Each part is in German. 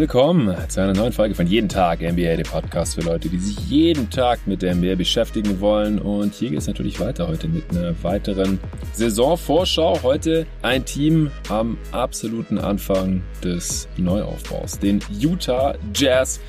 willkommen zu einer neuen Folge von Jeden Tag NBA, der Podcast für Leute, die sich jeden Tag mit der NBA beschäftigen wollen. Und hier geht es natürlich weiter heute mit einer weiteren Saisonvorschau. Heute ein Team am absoluten Anfang des Neuaufbaus, den Utah Jazz.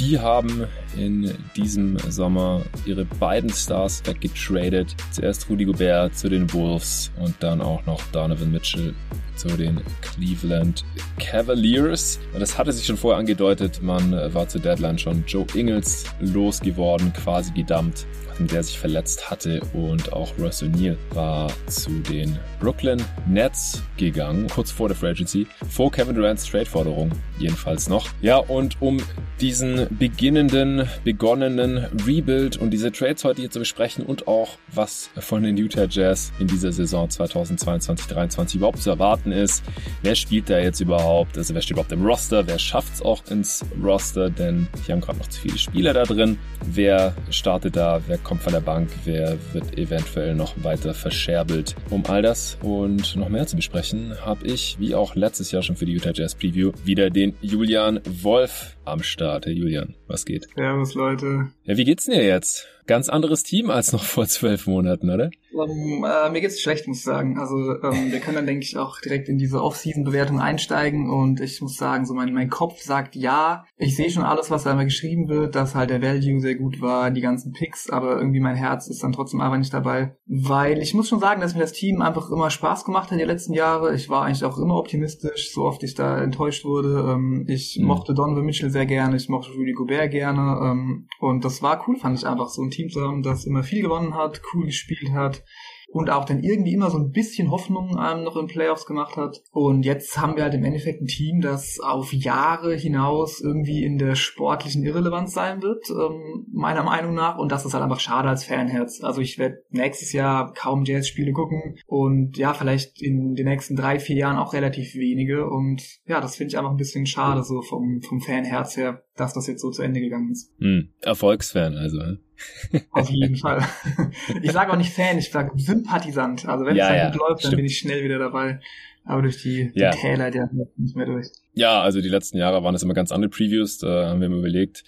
Die haben in diesem Sommer ihre beiden Stars weggetradet. Zuerst Rudy Gobert zu den Wolves und dann auch noch Donovan Mitchell zu den Cleveland Cavaliers. Das hatte sich schon vorher angedeutet, man war zur Deadline schon Joe Ingles losgeworden, quasi gedumpt der sich verletzt hatte und auch Russ O'Neill war zu den Brooklyn Nets gegangen, kurz vor der Free Agency, vor Kevin Durant's Trade-Forderung jedenfalls noch. Ja, und um diesen beginnenden, begonnenen Rebuild und diese Trades heute hier zu besprechen und auch was von den Utah Jazz in dieser Saison 2022-23 überhaupt zu erwarten ist. Wer spielt da jetzt überhaupt? Also wer steht überhaupt im Roster? Wer schafft es auch ins Roster? Denn hier haben gerade noch zu viele Spieler da drin. Wer startet da? Wer kommt von der Bank, wer wird eventuell noch weiter verscherbelt. Um all das und noch mehr zu besprechen, habe ich, wie auch letztes Jahr schon für die Utah Jazz Preview, wieder den Julian Wolf am Start. Hey Julian, was geht? Servus Leute. Ja, wie geht's denn dir jetzt? Ganz anderes Team als noch vor zwölf Monaten, oder? Um, äh, mir geht's schlecht, muss ich sagen. Also ähm, wir können dann, denke ich, auch direkt in diese Off-Season-Bewertung einsteigen und ich muss sagen, so mein, mein Kopf sagt ja. Ich sehe schon alles, was da immer geschrieben wird, dass halt der Value sehr gut war, die ganzen Picks, aber irgendwie mein Herz ist dann trotzdem einfach nicht dabei. Weil ich muss schon sagen, dass mir das Team einfach immer Spaß gemacht hat die letzten Jahre. Ich war eigentlich auch immer optimistisch, so oft ich da enttäuscht wurde. Ähm, ich mhm. mochte Donovan Mitchell sehr gerne, ich mochte Rudy Gobert gerne ähm, und das war cool, fand ich einfach, so ein Team zu haben, das immer viel gewonnen hat, cool gespielt hat und auch dann irgendwie immer so ein bisschen Hoffnung ähm, noch in Playoffs gemacht hat. Und jetzt haben wir halt im Endeffekt ein Team, das auf Jahre hinaus irgendwie in der sportlichen Irrelevanz sein wird, ähm, meiner Meinung nach. Und das ist halt einfach schade als Fanherz. Also ich werde nächstes Jahr kaum Jazz-Spiele gucken und ja, vielleicht in den nächsten drei, vier Jahren auch relativ wenige. Und ja, das finde ich einfach ein bisschen schade, so vom, vom Fanherz her, dass das jetzt so zu Ende gegangen ist. Hm, Erfolgsfan also. Ne? Auf jeden Fall. Ich sage auch nicht Fan, ich sage Sympathisant. Also wenn ja, es dann ja, gut läuft, dann stimmt. bin ich schnell wieder dabei. Aber durch die, die ja. Täler, der nicht mehr durch. Ja, also die letzten Jahre waren es immer ganz andere Previews. Da haben wir mal überlegt,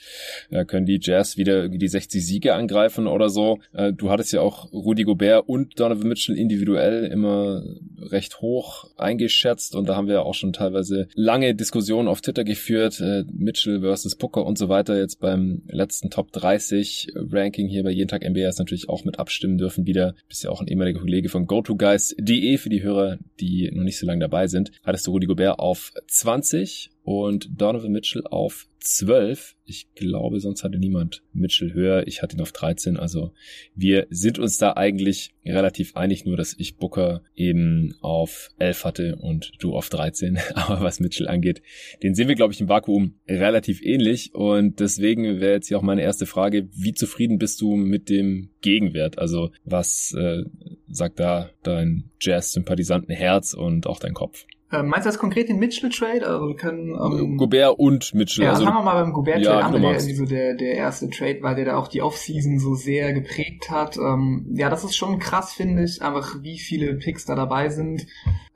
äh, können die Jazz wieder die 60 Siege angreifen oder so. Äh, du hattest ja auch Rudy Gobert und Donovan Mitchell individuell immer recht hoch eingeschätzt und da haben wir auch schon teilweise lange Diskussionen auf Twitter geführt. Äh, Mitchell versus Booker und so weiter. Jetzt beim letzten Top 30 Ranking hier bei Jeden Tag NBA ist natürlich auch mit abstimmen dürfen wieder. Bist ja auch ein ehemaliger Kollege von GoToGuys.de für die Hörer, die noch nicht so lange dabei sind. Hattest du Rudy Gobert auf 20 20 und Donovan Mitchell auf 12. Ich glaube, sonst hatte niemand Mitchell höher. Ich hatte ihn auf 13. Also wir sind uns da eigentlich relativ einig, nur dass ich Booker eben auf 11 hatte und du auf 13. Aber was Mitchell angeht, den sehen wir, glaube ich, im Vakuum relativ ähnlich. Und deswegen wäre jetzt hier auch meine erste Frage, wie zufrieden bist du mit dem Gegenwert? Also was äh, sagt da dein Jazz-Sympathisanten-Herz und auch dein Kopf? Ähm, meinst du das konkret den Mitchell-Trade? Also wir können ähm, Gobert und Mitchell. Ja, also, fangen wir mal beim Gobert-Trade ja, an, der so der, der erste Trade weil der da auch die Offseason so sehr geprägt hat. Ähm, ja, das ist schon krass, finde ich, einfach wie viele Picks da dabei sind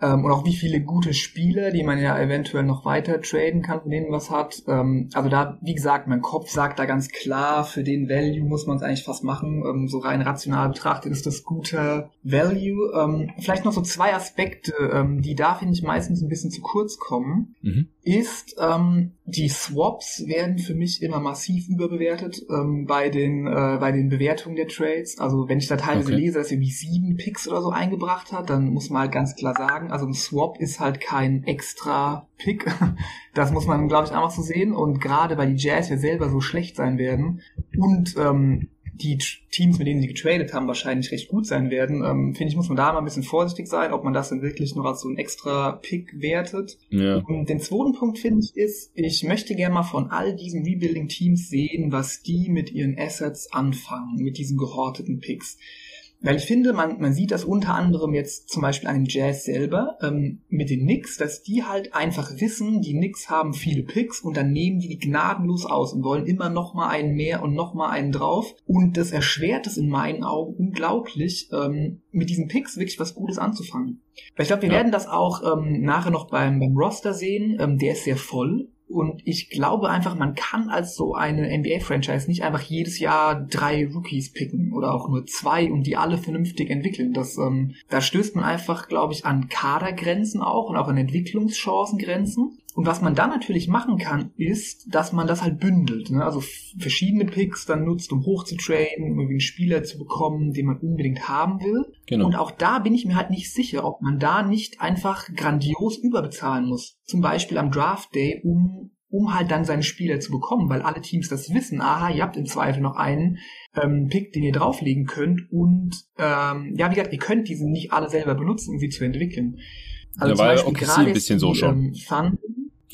ähm, und auch wie viele gute Spieler, die man ja eventuell noch weiter traden kann, von denen was hat. Ähm, also da, wie gesagt, mein Kopf sagt da ganz klar, für den Value muss man es eigentlich fast machen. Ähm, so rein rational betrachtet ist das guter Value. Ähm, vielleicht noch so zwei Aspekte, ähm, die da, finde ich, meist meistens ein bisschen zu kurz kommen, mhm. ist, ähm, die Swaps werden für mich immer massiv überbewertet ähm, bei den äh, bei den Bewertungen der Trades. Also wenn ich da teilweise okay. lese, dass er wie sieben Picks oder so eingebracht hat, dann muss man halt ganz klar sagen, also ein Swap ist halt kein extra Pick. Das muss man, glaube ich, einfach so sehen. Und gerade weil die Jazz ja selber so schlecht sein werden und ähm, die Teams, mit denen sie getradet haben, wahrscheinlich recht gut sein werden, ähm, finde ich, muss man da mal ein bisschen vorsichtig sein, ob man das dann wirklich noch als so ein extra Pick wertet. Ja. Und den zweiten Punkt, finde ich, ist, ich möchte gerne mal von all diesen Rebuilding-Teams sehen, was die mit ihren Assets anfangen, mit diesen gehorteten Picks. Weil ich finde, man, man sieht das unter anderem jetzt zum Beispiel an den Jazz selber ähm, mit den Knicks, dass die halt einfach wissen, die Knicks haben viele Picks und dann nehmen die die gnadenlos aus und wollen immer noch mal einen mehr und noch mal einen drauf. Und das erschwert es in meinen Augen unglaublich, ähm, mit diesen Picks wirklich was Gutes anzufangen. Weil ich glaube, wir ja. werden das auch ähm, nachher noch beim, beim Roster sehen. Ähm, der ist sehr voll. Und ich glaube einfach, man kann als so eine NBA-Franchise nicht einfach jedes Jahr drei Rookies picken oder auch nur zwei und die alle vernünftig entwickeln. Das, ähm, da stößt man einfach, glaube ich, an Kadergrenzen auch und auch an Entwicklungschancengrenzen. Und was man dann natürlich machen kann, ist, dass man das halt bündelt. Ne? Also verschiedene Picks dann nutzt, um hochzutraden, um irgendwie einen Spieler zu bekommen, den man unbedingt haben will. Genau. Und auch da bin ich mir halt nicht sicher, ob man da nicht einfach grandios überbezahlen muss. Zum Beispiel am Draft Day, um um halt dann seine Spieler zu bekommen, weil alle Teams das wissen. Aha, ihr habt im Zweifel noch einen ähm, Pick, den ihr drauflegen könnt und ähm, ja, wie gesagt, ihr könnt diese nicht alle selber benutzen, um sie zu entwickeln. Also ja, zum Beispiel gerade ein bisschen so schon. Ähm, Fun,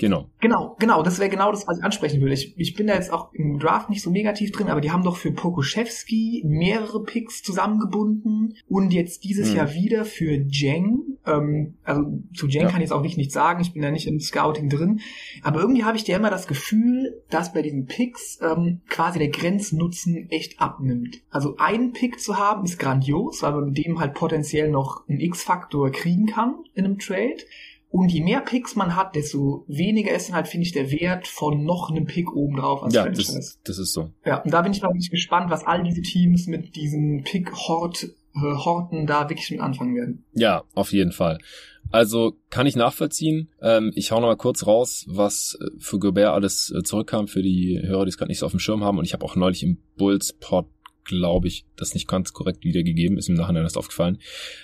Genau. Genau, genau. Das wäre genau das, was ich ansprechen würde. Ich, ich bin da jetzt auch im Draft nicht so negativ drin, aber die haben doch für Pokuschewski mehrere Picks zusammengebunden und jetzt dieses mhm. Jahr wieder für Jeng. Ähm, also zu Jeng ja. kann ich jetzt auch nicht nichts sagen. Ich bin da nicht im Scouting drin. Aber irgendwie habe ich ja immer das Gefühl, dass bei diesen Picks ähm, quasi der Grenznutzen echt abnimmt. Also einen Pick zu haben ist grandios, weil man mit dem halt potenziell noch einen X-Faktor kriegen kann in einem Trade. Und je mehr Picks man hat, desto weniger ist dann halt, finde ich, der Wert von noch einem Pick oben drauf als ja, Franchise. Das, das ist so. Ja, und da bin ich mal wirklich gespannt, was all diese Teams mit diesen Pick-Hort äh, Horten da wirklich mit anfangen werden. Ja, auf jeden Fall. Also kann ich nachvollziehen. Ähm, ich hau noch mal kurz raus, was äh, für Gobert alles äh, zurückkam für die Hörer, die es gerade nicht so auf dem Schirm haben. Und ich habe auch neulich im Bulls-Pod glaube ich, das nicht ganz korrekt wiedergegeben, ist im Nachhinein erst aufgefallen.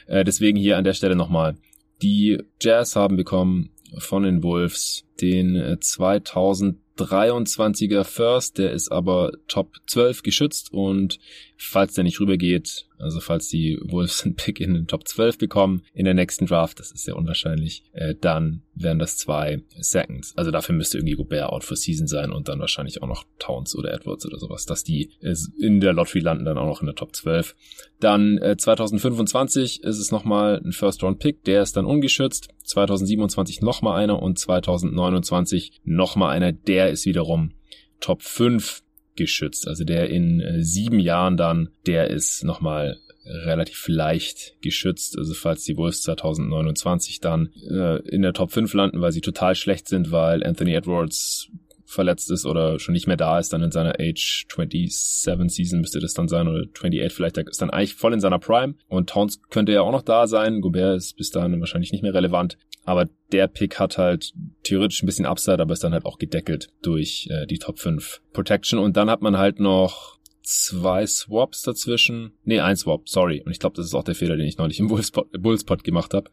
Äh, deswegen hier an der Stelle nochmal. Die Jazz haben bekommen von den Wolves. Den 2023er First, der ist aber Top 12 geschützt und falls der nicht rübergeht, also falls die Wolves einen Pick in den Top 12 bekommen in der nächsten Draft, das ist sehr unwahrscheinlich, äh, dann wären das zwei Seconds. Also dafür müsste irgendwie Gobert out for Season sein und dann wahrscheinlich auch noch Towns oder Edwards oder sowas, dass die in der Lottery landen, dann auch noch in der Top 12. Dann äh, 2025 ist es nochmal ein First Round Pick, der ist dann ungeschützt. 2027 nochmal einer und 2029 nochmal einer, der ist wiederum Top 5 geschützt. Also der in äh, sieben Jahren dann, der ist nochmal relativ leicht geschützt. Also falls die Wolves 2029 dann äh, in der Top 5 landen, weil sie total schlecht sind, weil Anthony Edwards verletzt ist oder schon nicht mehr da ist, dann in seiner Age 27 Season müsste das dann sein oder 28 vielleicht, ist dann eigentlich voll in seiner Prime und Towns könnte ja auch noch da sein, Gobert ist bis dahin wahrscheinlich nicht mehr relevant, aber der Pick hat halt theoretisch ein bisschen Upside, aber ist dann halt auch gedeckelt durch äh, die Top 5 Protection und dann hat man halt noch zwei Swaps dazwischen. Nee, ein Swap, sorry. Und ich glaube, das ist auch der Fehler, den ich neulich im Bullspot gemacht habe.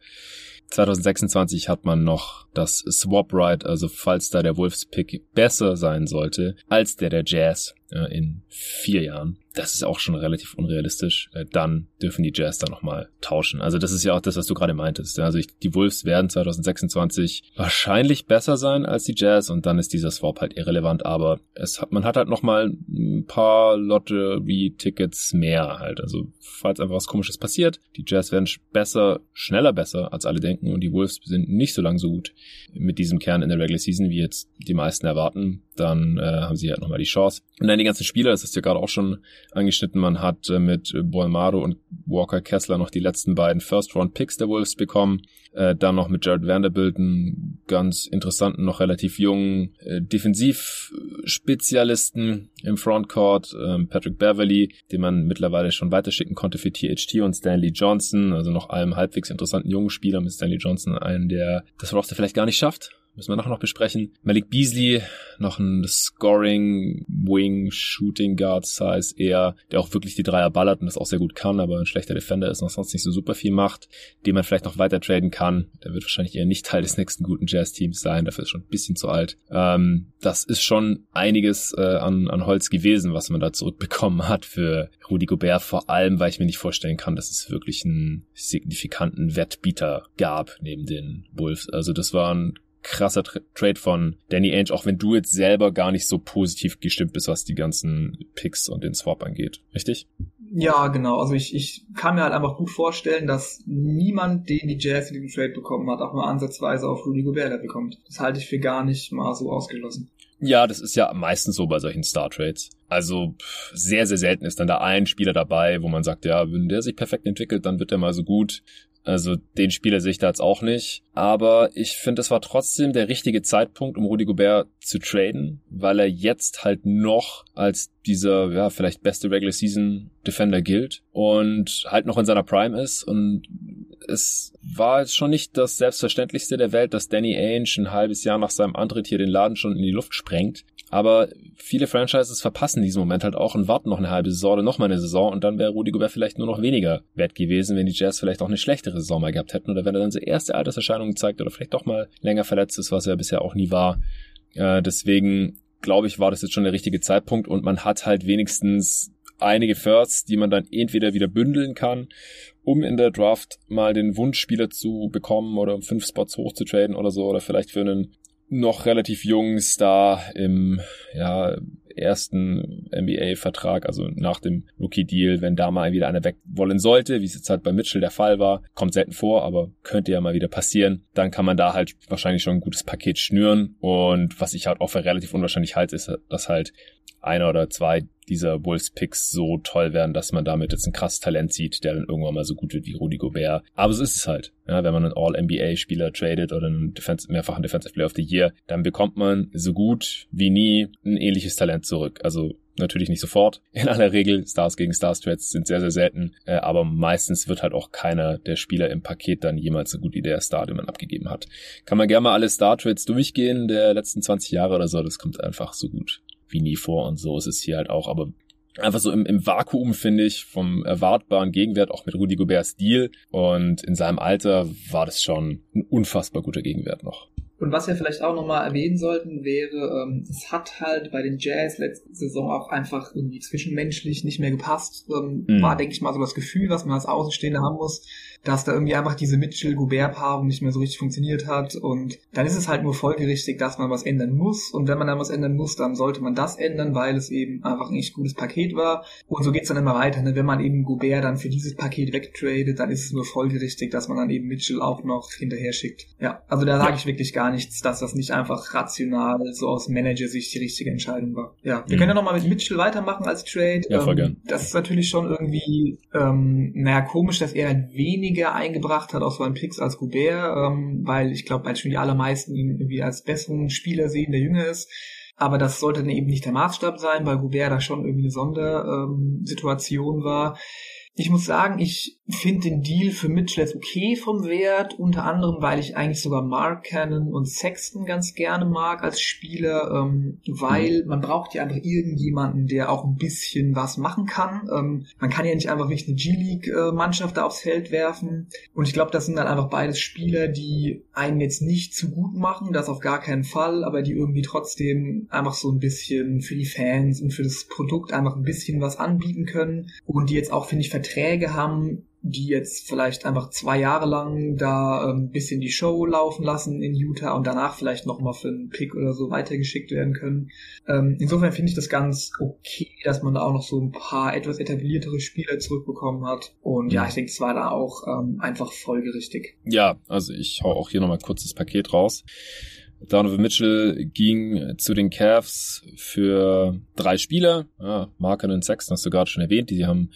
2026 hat man noch das Swap Right, also falls da der Wolves Pick besser sein sollte als der der Jazz äh, in vier Jahren, das ist auch schon relativ unrealistisch, äh, dann dürfen die Jazz da nochmal tauschen. Also das ist ja auch das, was du gerade meintest. Also ich, die Wolves werden 2026 wahrscheinlich besser sein als die Jazz und dann ist dieser Swap halt irrelevant, aber es hat, man hat halt nochmal ein paar Lottery-Tickets mehr halt. Also falls einfach was komisches passiert, die Jazz werden besser, schneller besser, als alle denken und die Wolves sind nicht so lang so gut mit diesem Kern in der Regular Season, wie jetzt die meisten erwarten dann äh, haben sie halt nochmal die Chance. Und dann die ganzen Spieler, das ist ja gerade auch schon angeschnitten, man hat äh, mit Bolmaro und Walker Kessler noch die letzten beiden First-Round-Picks der Wolves bekommen. Äh, dann noch mit Jared Vanderbilt einen ganz interessanten, noch relativ jungen äh, Defensivspezialisten im Frontcourt, äh, Patrick Beverly, den man mittlerweile schon weiterschicken konnte für THT und Stanley Johnson, also noch einem halbwegs interessanten jungen Spieler mit Stanley Johnson, einen, der das Roster vielleicht gar nicht schafft müssen wir nachher noch besprechen. Malik Beasley, noch ein Scoring, Wing, Shooting Guard Size eher, der auch wirklich die Dreier ballert und das auch sehr gut kann, aber ein schlechter Defender ist und sonst nicht so super viel macht, den man vielleicht noch weiter traden kann. Der wird wahrscheinlich eher nicht Teil des nächsten guten Jazz-Teams sein, dafür ist schon ein bisschen zu alt. Ähm, das ist schon einiges äh, an, an Holz gewesen, was man da zurückbekommen hat für Rudy Gobert, vor allem, weil ich mir nicht vorstellen kann, dass es wirklich einen signifikanten Wettbieter gab neben den Wolves. Also das waren krasser Tra Trade von Danny Ainge, auch wenn du jetzt selber gar nicht so positiv gestimmt bist, was die ganzen Picks und den Swap angeht. Richtig? Ja, genau. Also ich, ich kann mir halt einfach gut vorstellen, dass niemand, den die Jazz in diesem Trade bekommen hat, auch nur ansatzweise auf Rudy Gobert bekommt. Das halte ich für gar nicht mal so ausgeschlossen. Ja, das ist ja meistens so bei solchen Star Trades. Also sehr, sehr selten ist dann da ein Spieler dabei, wo man sagt, ja, wenn der sich perfekt entwickelt, dann wird er mal so gut. Also den Spieler sehe ich da jetzt auch nicht. Aber ich finde, es war trotzdem der richtige Zeitpunkt, um Rudy Gobert zu traden, weil er jetzt halt noch als dieser, ja, vielleicht beste Regular Season Defender gilt und halt noch in seiner Prime ist und es war jetzt schon nicht das Selbstverständlichste der Welt, dass Danny Ainge ein halbes Jahr nach seinem Antritt hier den Laden schon in die Luft sprengt. Aber viele Franchises verpassen diesen Moment halt auch und warten noch eine halbe Saison oder noch mal eine Saison und dann wäre Rudy Gobert vielleicht nur noch weniger wert gewesen, wenn die Jazz vielleicht auch eine schlechtere Saison mal gehabt hätten oder wenn er dann so erste Alterserscheinungen zeigt oder vielleicht doch mal länger verletzt ist, was er bisher auch nie war. Äh, deswegen glaube ich, war das jetzt schon der richtige Zeitpunkt. Und man hat halt wenigstens einige Firsts, die man dann entweder wieder bündeln kann, um in der Draft mal den Wunschspieler zu bekommen oder um fünf Spots hochzutraden oder so. Oder vielleicht für einen noch relativ jungen Star im ja, ersten NBA-Vertrag, also nach dem Rookie-Deal, wenn da mal wieder einer weg wollen sollte, wie es jetzt halt bei Mitchell der Fall war, kommt selten vor, aber könnte ja mal wieder passieren, dann kann man da halt wahrscheinlich schon ein gutes Paket schnüren. Und was ich halt auch für relativ unwahrscheinlich halte, ist, dass halt einer oder zwei dieser Bulls-Picks so toll werden, dass man damit jetzt ein krasses Talent sieht, der dann irgendwann mal so gut wird wie Rudy Gobert. Aber so ist es halt. Ja, wenn man einen All-NBA-Spieler tradet oder einen Defense, mehrfachen Defensive Player of the Year, dann bekommt man so gut wie nie ein ähnliches Talent zurück. Also Natürlich nicht sofort. In aller Regel, Stars gegen Stars Trades sind sehr, sehr selten. Äh, aber meistens wird halt auch keiner der Spieler im Paket dann jemals so gut wie der Star, den man abgegeben hat. Kann man gerne mal alle Star Trades durchgehen der letzten 20 Jahre oder so. Das kommt einfach so gut wie nie vor und so ist es hier halt auch. Aber einfach so im, im Vakuum, finde ich, vom erwartbaren Gegenwert, auch mit Rudy Goberts Deal. Und in seinem Alter war das schon ein unfassbar guter Gegenwert noch. Und was wir vielleicht auch nochmal erwähnen sollten, wäre, ähm, es hat halt bei den Jazz letzte Saison auch einfach irgendwie zwischenmenschlich nicht mehr gepasst. Ähm, mhm. War, denke ich mal, so das Gefühl, was man als Außenstehender haben muss dass da irgendwie einfach diese Mitchell-Gobert-Paarung nicht mehr so richtig funktioniert hat. Und dann ist es halt nur folgerichtig, dass man was ändern muss. Und wenn man dann was ändern muss, dann sollte man das ändern, weil es eben einfach ein echt gutes Paket war. Und so geht's dann immer weiter. Ne? Wenn man eben Gobert dann für dieses Paket wegtradet, dann ist es nur folgerichtig, dass man dann eben Mitchell auch noch hinterher schickt. Ja, also da sage ich wirklich gar nichts, dass das nicht einfach rational so aus Manager-Sicht die richtige Entscheidung war. Ja, wir mhm. können ja nochmal mit Mitchell weitermachen als Trade. Ja, voll ähm, gern. Das ist natürlich schon irgendwie, ähm, naja, komisch, dass er ein wenig weniger eingebracht hat aus seinen Picks als Goubert, ähm, weil ich glaube, als die allermeisten ihn irgendwie als besseren Spieler sehen, der jünger ist. Aber das sollte dann eben nicht der Maßstab sein, weil Goubert da schon irgendwie eine Sondersituation ähm, war. Ich muss sagen, ich finde den Deal für Mitchell jetzt okay vom Wert, unter anderem, weil ich eigentlich sogar Mark Cannon und Sexton ganz gerne mag als Spieler, ähm, weil mhm. man braucht ja einfach irgendjemanden, der auch ein bisschen was machen kann. Ähm, man kann ja nicht einfach wirklich eine G-League-Mannschaft da aufs Feld werfen. Und ich glaube, das sind dann einfach beides Spieler, die einen jetzt nicht zu gut machen, das auf gar keinen Fall, aber die irgendwie trotzdem einfach so ein bisschen für die Fans und für das Produkt einfach ein bisschen was anbieten können und die jetzt auch, finde ich, Verträge haben, die jetzt vielleicht einfach zwei Jahre lang da ein ähm, bisschen die Show laufen lassen in Utah und danach vielleicht nochmal für einen Pick oder so weitergeschickt werden können. Ähm, insofern finde ich das ganz okay, dass man da auch noch so ein paar etwas etabliertere Spieler zurückbekommen hat. Und ja, ich denke, es war da auch ähm, einfach folgerichtig. Ja, also ich hau auch hier nochmal kurz das Paket raus. Donovan Mitchell ging zu den Cavs für drei Spieler. Ja, Marken und Sexton hast du gerade schon erwähnt. Die haben,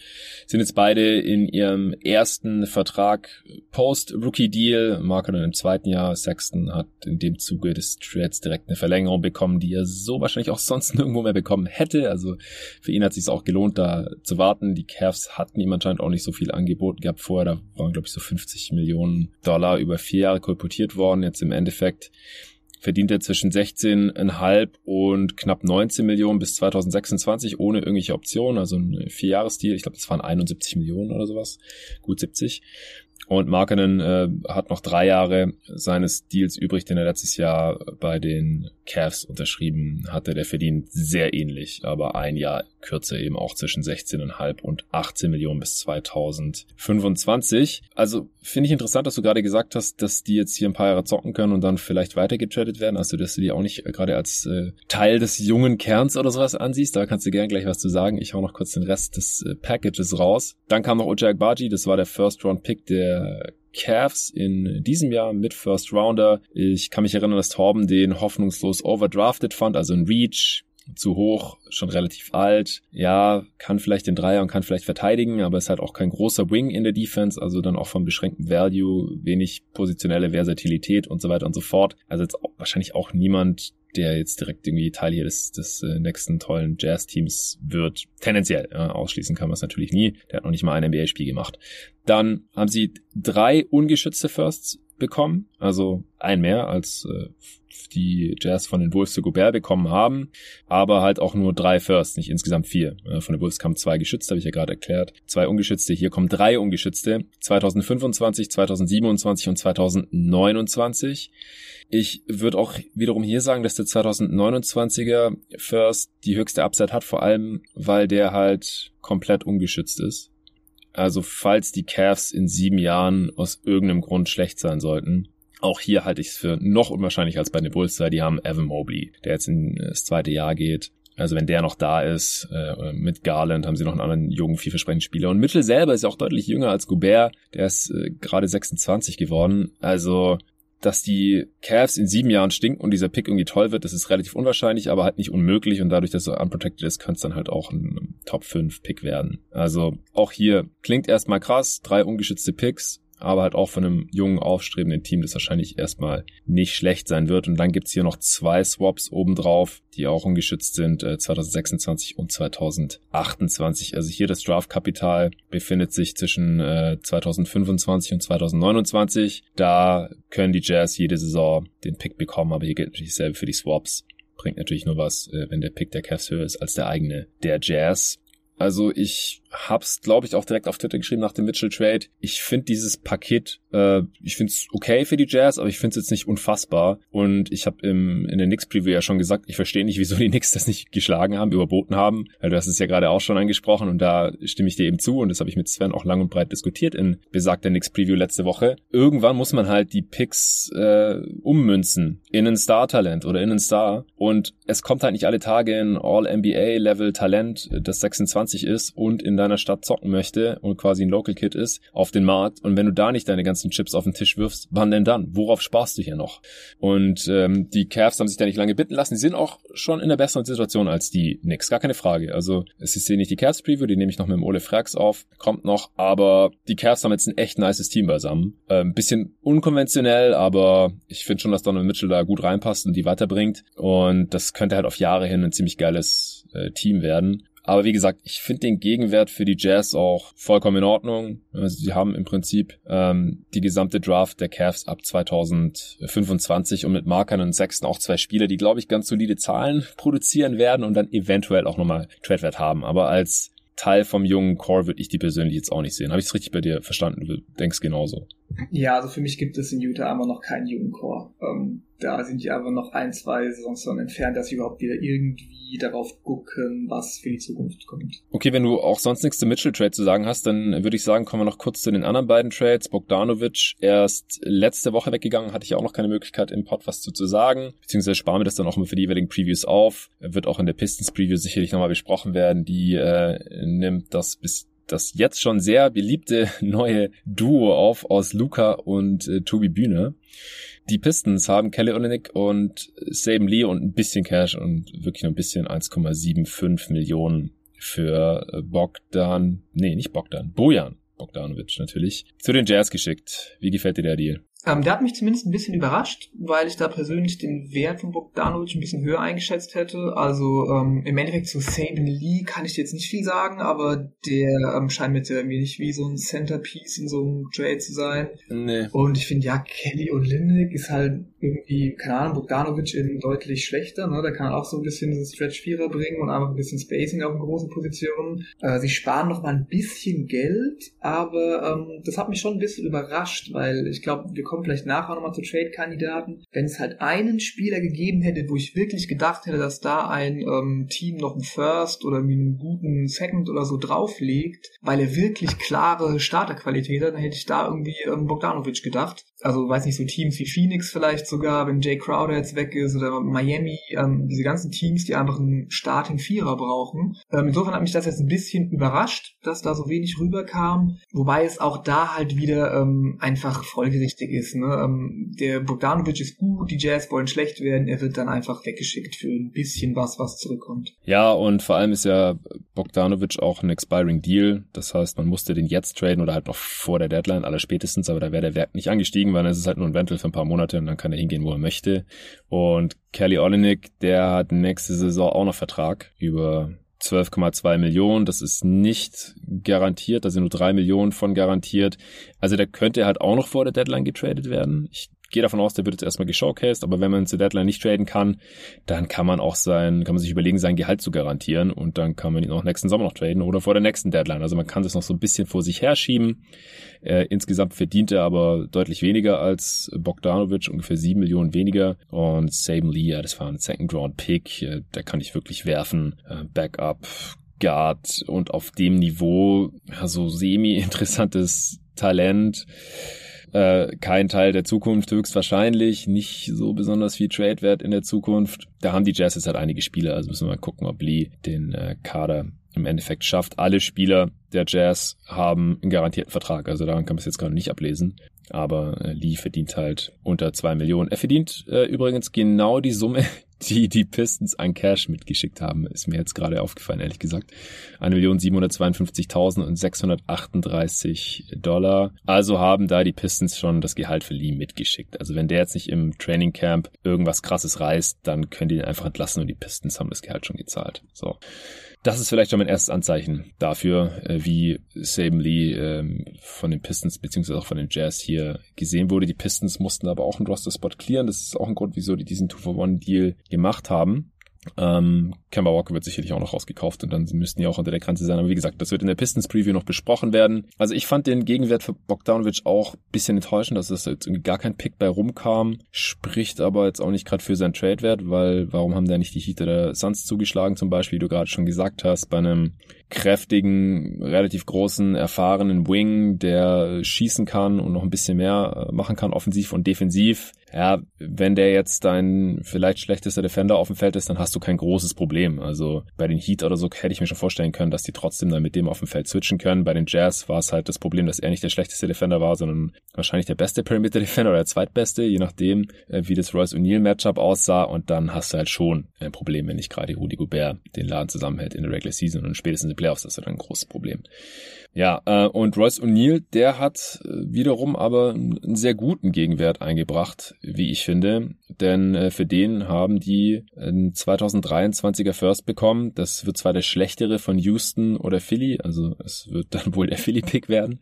sind jetzt beide in ihrem ersten Vertrag Post-Rookie-Deal. Marken im zweiten Jahr. Sexton hat in dem Zuge des Trades direkt eine Verlängerung bekommen, die er so wahrscheinlich auch sonst nirgendwo mehr bekommen hätte. Also für ihn hat es sich auch gelohnt, da zu warten. Die Cavs hatten ihm anscheinend auch nicht so viel angeboten gehabt vorher. Da waren, glaube ich, so 50 Millionen Dollar über vier Jahre kolportiert worden. Jetzt im Endeffekt verdient er zwischen 16,5 und knapp 19 Millionen bis 2026 ohne irgendwelche Optionen, also ein Vierjahresdeal. Ich glaube, das waren 71 Millionen oder sowas, gut 70. Und Markenen äh, hat noch drei Jahre seines Deals übrig, den er letztes Jahr bei den Cavs unterschrieben hatte. Der verdient sehr ähnlich, aber ein Jahr kürzer eben auch zwischen 16,5 und 18 Millionen bis 2025. Also finde ich interessant, dass du gerade gesagt hast, dass die jetzt hier ein paar Jahre zocken können und dann vielleicht weitergetradet werden. Also dass du die auch nicht gerade als äh, Teil des jungen Kerns oder sowas ansiehst. Da kannst du gerne gleich was zu sagen. Ich hau noch kurz den Rest des äh, Packages raus. Dann kam noch Ojak Baji, das war der First-Round-Pick der Cavs in diesem Jahr mit First Rounder. Ich kann mich erinnern, dass Torben den hoffnungslos overdrafted fand, also ein Reach zu hoch, schon relativ alt. Ja, kann vielleicht den Dreier und kann vielleicht verteidigen, aber ist halt auch kein großer Wing in der Defense, also dann auch vom beschränkten Value, wenig positionelle Versatilität und so weiter und so fort. Also jetzt auch, wahrscheinlich auch niemand, der jetzt direkt irgendwie Teil hier des, des äh, nächsten tollen Jazz-Teams wird. Tendenziell, ja, ausschließen kann man es natürlich nie. Der hat noch nicht mal ein NBA-Spiel gemacht. Dann haben sie drei ungeschützte Firsts bekommen, also ein mehr als äh, die Jazz von den Wolves zu Gobert bekommen haben, aber halt auch nur drei Firsts, nicht insgesamt vier. Von den Wolves kamen zwei geschützte, habe ich ja gerade erklärt. Zwei ungeschützte, hier kommen drei ungeschützte. 2025, 2027 und 2029. Ich würde auch wiederum hier sagen, dass der 2029er First die höchste Upside hat, vor allem weil der halt komplett ungeschützt ist. Also falls die Cavs in sieben Jahren aus irgendeinem Grund schlecht sein sollten, auch hier halte ich es für noch unwahrscheinlicher als bei den Bulls, die haben Evan Mobley, der jetzt in das zweite Jahr geht. Also wenn der noch da ist, äh, mit Garland haben sie noch einen anderen jungen, vielversprechenden Spieler. Und Mitchell selber ist ja auch deutlich jünger als Gobert. Der ist äh, gerade 26 geworden. Also dass die Cavs in sieben Jahren stinken und dieser Pick irgendwie toll wird, das ist relativ unwahrscheinlich, aber halt nicht unmöglich. Und dadurch, dass er unprotected ist, könnte es dann halt auch ein Top 5 Pick werden. Also auch hier klingt erstmal krass, drei ungeschützte Picks, aber halt auch von einem jungen, aufstrebenden Team, das wahrscheinlich erstmal nicht schlecht sein wird. Und dann gibt's hier noch zwei Swaps obendrauf, die auch ungeschützt sind, äh, 2026 und 2028. Also hier das Draftkapital befindet sich zwischen äh, 2025 und 2029. Da können die Jazz jede Saison den Pick bekommen, aber hier gilt natürlich dasselbe für die Swaps bringt natürlich nur was, äh, wenn der Pick der Cavs höher ist als der eigene der Jazz. Also ich hab's, glaube ich, auch direkt auf Twitter geschrieben nach dem Mitchell Trade. Ich finde dieses Paket, äh, ich finde es okay für die Jazz, aber ich finde es jetzt nicht unfassbar. Und ich habe im in der Knicks Preview ja schon gesagt, ich verstehe nicht, wieso die Knicks das nicht geschlagen haben, überboten haben. Weil du hast es ja gerade auch schon angesprochen und da stimme ich dir eben zu und das habe ich mit Sven auch lang und breit diskutiert in besagter Knicks Preview letzte Woche. Irgendwann muss man halt die Picks äh, ummünzen in ein Star-Talent oder in einen Star und es kommt halt nicht alle Tage ein All-NBA-Level-Talent, das 26 ist und in deiner Stadt zocken möchte und quasi ein Local Kid ist, auf den Markt. Und wenn du da nicht deine ganzen Chips auf den Tisch wirfst, wann denn dann? Worauf sparst du hier noch? Und ähm, die Cavs haben sich da nicht lange bitten lassen. Die sind auch schon in einer besseren Situation als die Knicks, gar keine Frage. Also es ist hier nicht die Cavs Preview, die nehme ich noch mit dem Ole Frax auf, kommt noch. Aber die Cavs haben jetzt ein echt nices Team beisammen. Ähm, bisschen unkonventionell, aber ich finde schon, dass Donald Mitchell da gut reinpasst und die weiterbringt. Und das könnte halt auf Jahre hin ein ziemlich geiles äh, Team werden. Aber wie gesagt, ich finde den Gegenwert für die Jazz auch vollkommen in Ordnung. Also sie haben im Prinzip ähm, die gesamte Draft der Cavs ab 2025 und mit Markern und Sechsten auch zwei Spieler, die, glaube ich, ganz solide Zahlen produzieren werden und dann eventuell auch nochmal Tradewert haben. Aber als Teil vom jungen Core würde ich die persönlich jetzt auch nicht sehen. Habe ich es richtig bei dir verstanden? Du denkst genauso. Ja, also für mich gibt es in Utah immer noch keinen jungen Core. Ähm, da sind die aber noch ein, zwei Saisons entfernt, dass sie überhaupt wieder irgendwie darauf gucken, was für die Zukunft kommt. Okay, wenn du auch sonst nichts zu Mitchell-Trade zu sagen hast, dann würde ich sagen, kommen wir noch kurz zu den anderen beiden Trades. Bogdanovic erst letzte Woche weggegangen, hatte ich auch noch keine Möglichkeit im Pod was zu, zu sagen, beziehungsweise sparen wir das dann auch immer für die jeweiligen Previews auf. Wird auch in der Pistons-Preview sicherlich nochmal besprochen werden. Die äh, nimmt das bis das jetzt schon sehr beliebte neue Duo auf aus Luca und äh, Tobi Bühne. Die Pistons haben Kelly Olynyk und Saban Lee und ein bisschen Cash und wirklich nur ein bisschen 1,75 Millionen für äh, Bogdan, nee, nicht Bogdan, Bojan Bogdanovic natürlich, zu den Jazz geschickt. Wie gefällt dir der Deal? Ähm, der hat mich zumindest ein bisschen überrascht, weil ich da persönlich den Wert von Bogdanovic ein bisschen höher eingeschätzt hätte. Also ähm, im Endeffekt zu Saban Lee kann ich dir jetzt nicht viel sagen, aber der ähm, scheint mir irgendwie nicht wie so ein Centerpiece in so einem Trade zu sein. Nee. Und ich finde, ja, Kelly und Lindick ist halt irgendwie, keine Ahnung, Bogdanovic in deutlich schlechter. Ne? Der kann auch so ein bisschen diesen Stretch-Vierer bringen und einfach ein bisschen Spacing auf den großen Positionen. Äh, sie sparen noch mal ein bisschen Geld, aber ähm, das hat mich schon ein bisschen überrascht, weil ich glaube, wir kommen vielleicht nachher nochmal zu Trade-Kandidaten. Wenn es halt einen Spieler gegeben hätte, wo ich wirklich gedacht hätte, dass da ein ähm, Team noch einen First oder einen guten Second oder so drauflegt, weil er wirklich klare Starterqualität hat, dann hätte ich da irgendwie ähm, Bogdanovic gedacht. Also weiß nicht, so Teams wie Phoenix vielleicht sogar, wenn Jay Crowder jetzt weg ist oder Miami, ähm, diese ganzen Teams, die einfach einen Starting Vierer brauchen. Ähm, insofern hat mich das jetzt ein bisschen überrascht, dass da so wenig rüberkam, wobei es auch da halt wieder ähm, einfach folgerichtig ist. Ne? Ähm, der Bogdanovic ist gut, die Jazz wollen schlecht werden, er wird dann einfach weggeschickt für ein bisschen was, was zurückkommt. Ja, und vor allem ist ja Bogdanovic auch ein expiring Deal, das heißt, man musste den jetzt traden oder halt noch vor der Deadline, aller spätestens, aber da wäre der Wert nicht angestiegen dann ist es halt nur ein Rental für ein paar Monate und dann kann er hingehen, wo er möchte. Und Kelly Olenek, der hat nächste Saison auch noch Vertrag über 12,2 Millionen. Das ist nicht garantiert, da sind nur drei Millionen von garantiert. Also der könnte halt auch noch vor der Deadline getradet werden. Ich gehe davon aus, der wird jetzt erstmal geshowcased, aber wenn man zur Deadline nicht traden kann, dann kann man auch sein, kann man sich überlegen, sein Gehalt zu garantieren und dann kann man ihn auch nächsten Sommer noch traden oder vor der nächsten Deadline. Also man kann das noch so ein bisschen vor sich herschieben. Äh, insgesamt verdient er aber deutlich weniger als Bogdanovic, ungefähr sieben Millionen weniger. Und Saban Lee, ja, das war ein Second Round Pick, äh, der kann ich wirklich werfen. Äh, Backup, Guard und auf dem Niveau ja, so semi-interessantes Talent äh, kein Teil der Zukunft höchstwahrscheinlich, nicht so besonders viel Trade-Wert in der Zukunft. Da haben die Jazz jetzt halt einige Spieler, also müssen wir mal gucken, ob Lee den äh, Kader im Endeffekt schafft. Alle Spieler der Jazz haben einen garantierten Vertrag, also daran kann man es jetzt gerade nicht ablesen. Aber äh, Lee verdient halt unter zwei Millionen. Er verdient äh, übrigens genau die Summe, die die Pistons an Cash mitgeschickt haben, ist mir jetzt gerade aufgefallen, ehrlich gesagt. 1.752.638 Dollar. Also haben da die Pistons schon das Gehalt für Lee mitgeschickt. Also wenn der jetzt nicht im Training Camp irgendwas krasses reißt, dann können die ihn einfach entlassen und die Pistons haben das Gehalt schon gezahlt. So. Das ist vielleicht schon mein erstes Anzeichen dafür, äh, wie Saban Lee ähm, von den Pistons beziehungsweise auch von den Jazz hier gesehen wurde. Die Pistons mussten aber auch einen Roster-Spot clearen. Das ist auch ein Grund, wieso die diesen Two-for-One-Deal gemacht haben. Ähm, Kemba Walker wird sicherlich auch noch rausgekauft und dann müssten die auch unter der Grenze sein. Aber wie gesagt, das wird in der Pistons Preview noch besprochen werden. Also ich fand den Gegenwert für Bogdanovic auch bisschen enttäuschend, dass es jetzt irgendwie gar kein Pick bei rumkam. Spricht aber jetzt auch nicht gerade für seinen Trade-Wert, weil warum haben da nicht die Heat oder Suns zugeschlagen zum Beispiel, wie du gerade schon gesagt hast, bei einem kräftigen, relativ großen, erfahrenen Wing, der schießen kann und noch ein bisschen mehr äh, machen kann, offensiv und defensiv. Ja, wenn der jetzt dein vielleicht schlechtester Defender auf dem Feld ist, dann hast du kein großes Problem. Also bei den Heat oder so hätte ich mir schon vorstellen können, dass die trotzdem dann mit dem auf dem Feld switchen können. Bei den Jazz war es halt das Problem, dass er nicht der schlechteste Defender war, sondern wahrscheinlich der beste Perimeter Defender oder der zweitbeste, je nachdem, äh, wie das Royce O'Neal Matchup aussah. Und dann hast du halt schon ein Problem, wenn nicht gerade Rudy Gobert den Laden zusammenhält in der Regular Season und spätestens Playoffs, ist dann ein großes Problem. Ja, äh, und Royce O'Neill, der hat äh, wiederum aber einen sehr guten Gegenwert eingebracht, wie ich finde. Denn äh, für den haben die einen 2023er First bekommen. Das wird zwar der schlechtere von Houston oder Philly, also es wird dann wohl der Philly-Pick werden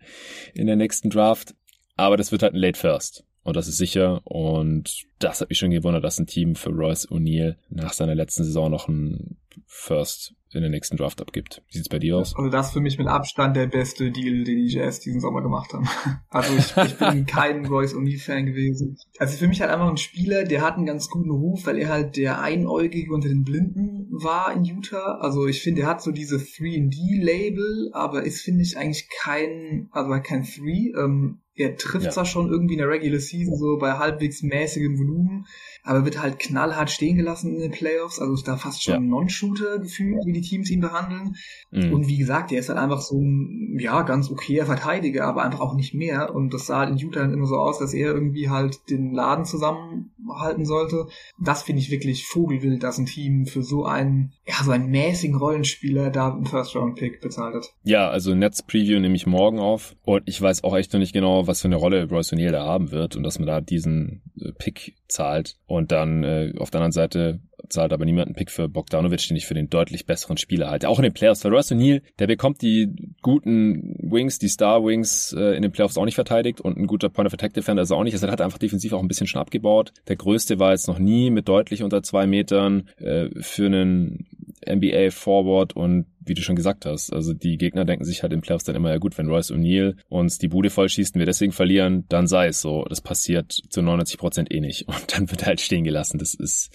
in der nächsten Draft. Aber das wird halt ein Late First. Und das ist sicher. Und das hat mich schon gewundert, dass ein Team für Royce O'Neill nach seiner letzten Saison noch ein First in den nächsten Draft abgibt. Wie sieht's bei dir aus? Also das ist für mich mit Abstand der beste Deal, den die Jazz diesen Sommer gemacht haben. Also ich, ich bin kein Royce O'Neal-Fan gewesen. Also für mich halt einfach ein Spieler, der hat einen ganz guten Ruf, weil er halt der Einäugige unter den Blinden war in Utah. Also ich finde, er hat so diese 3D-Label, aber ist, finde ich, eigentlich kein, also kein 3. Ähm, er trifft ja. zwar schon irgendwie in der Regular Season so bei halbwegs mäßigem Volumen, aber wird halt knallhart stehen gelassen in den Playoffs. Also ist da fast schon ja. ein Non-Shooter gefühlt, wie die Teams ihn behandeln. Mhm. Und wie gesagt, er ist halt einfach so ein, ja, ganz okayer Verteidiger, aber einfach auch nicht mehr. Und das sah halt in Utah dann immer so aus, dass er irgendwie halt den Laden zusammenhalten sollte. Das finde ich wirklich vogelwild, dass ein Team für so einen, ja, so einen mäßigen Rollenspieler da einen First-Round-Pick bezahlt hat. Ja, also Netz Preview nehme ich morgen auf. Und ich weiß auch echt noch nicht genau, was für eine Rolle Royce O'Neill da haben wird und dass man da diesen äh, Pick zahlt. Und dann äh, auf der anderen Seite zahlt aber niemand einen Pick für Bogdanovic, den ich für den deutlich besseren Spieler halte. Auch in den Playoffs. Für Royce O'Neill, der bekommt die guten Wings, die Star Wings äh, in den Playoffs auch nicht verteidigt und ein guter Point of Attack Defender ist er auch nicht. Also er hat einfach defensiv auch ein bisschen schon abgebaut. Der größte war jetzt noch nie mit deutlich unter zwei Metern äh, für einen NBA Forward und wie du schon gesagt hast, also die Gegner denken sich halt im Playoffs dann immer, ja gut, wenn Royce O'Neal uns die Bude vollschießt und wir deswegen verlieren, dann sei es so. Das passiert zu 99 Prozent eh nicht. Und dann wird er halt stehen gelassen. Das ist,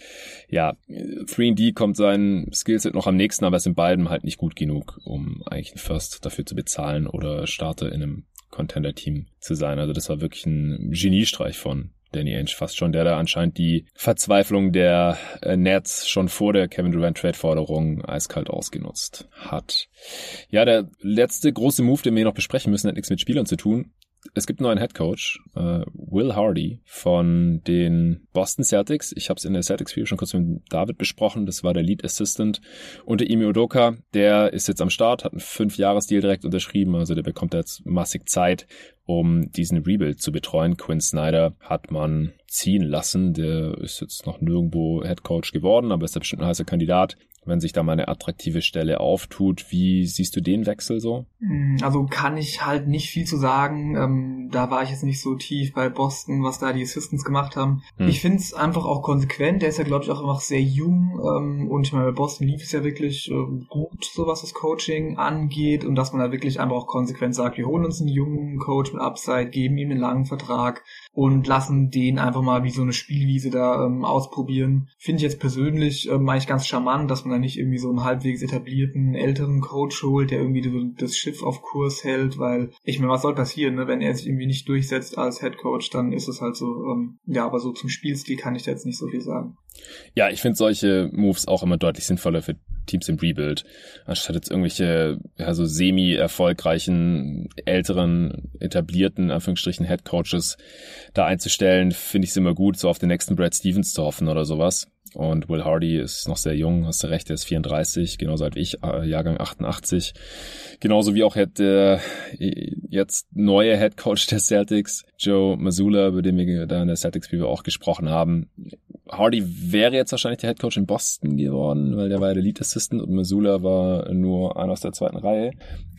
ja, 3D kommt sein Skillset noch am nächsten, aber es sind beiden halt nicht gut genug, um eigentlich einen First dafür zu bezahlen oder Starter in einem Contender-Team zu sein. Also das war wirklich ein Geniestreich von Danny Ainge fast schon, der da anscheinend die Verzweiflung der äh, Nets schon vor der Kevin Durant Trade Forderung eiskalt ausgenutzt hat. Ja, der letzte große Move, den wir noch besprechen müssen, hat nichts mit Spielern zu tun es gibt einen neuen Head Coach, äh, Will Hardy von den Boston Celtics. Ich habe es in der Celtics Review schon kurz mit David besprochen. Das war der Lead Assistant unter Imi Odoka. Der ist jetzt am Start, hat einen Fünf-Jahres-Deal direkt unterschrieben. Also der bekommt jetzt massig Zeit, um diesen Rebuild zu betreuen. Quinn Snyder hat man ziehen lassen. Der ist jetzt noch nirgendwo Head Coach geworden, aber ist ja bestimmt ein heißer Kandidat wenn sich da mal eine attraktive Stelle auftut. Wie siehst du den Wechsel so? Hm, also kann ich halt nicht viel zu sagen. Ähm, da war ich jetzt nicht so tief bei Boston, was da die Assistants gemacht haben. Hm. Ich finde es einfach auch konsequent. Der ist ja, glaube ich, auch einfach sehr jung. Ähm, und ich meine, bei Boston lief es ja wirklich äh, gut, so was das Coaching angeht. Und dass man da wirklich einfach auch konsequent sagt, wir holen uns einen jungen Coach mit Upside, geben ihm einen langen Vertrag und lassen den einfach mal wie so eine Spielwiese da ähm, ausprobieren. Finde ich jetzt persönlich ähm, eigentlich ganz charmant, dass man da nicht irgendwie so einen halbwegs etablierten älteren Coach holt, der irgendwie das Schiff auf Kurs hält, weil ich meine, was soll passieren, ne? wenn er sich irgendwie nicht durchsetzt als Head Coach, dann ist es halt so, ähm, ja, aber so zum Spielstil kann ich da jetzt nicht so viel sagen. Ja, ich finde solche Moves auch immer deutlich sinnvoller für Teams im Rebuild, anstatt jetzt irgendwelche ja, so semi-erfolgreichen, älteren, etablierten, Anführungsstrichen, Head Coaches da einzustellen, finde ich es immer gut, so auf den nächsten Brad Stevens zu hoffen oder sowas. Und Will Hardy ist noch sehr jung, hast du recht, er ist 34, genauso alt wie ich, äh, Jahrgang 88. Genauso wie auch der äh, jetzt neue Head Coach der Celtics, Joe Mazzulla, über den wir da in der Celtics Review auch gesprochen haben. Hardy wäre jetzt wahrscheinlich der Head Coach in Boston geworden, weil der war ja der Lead Assistant und Mazzulla war nur einer aus der zweiten Reihe.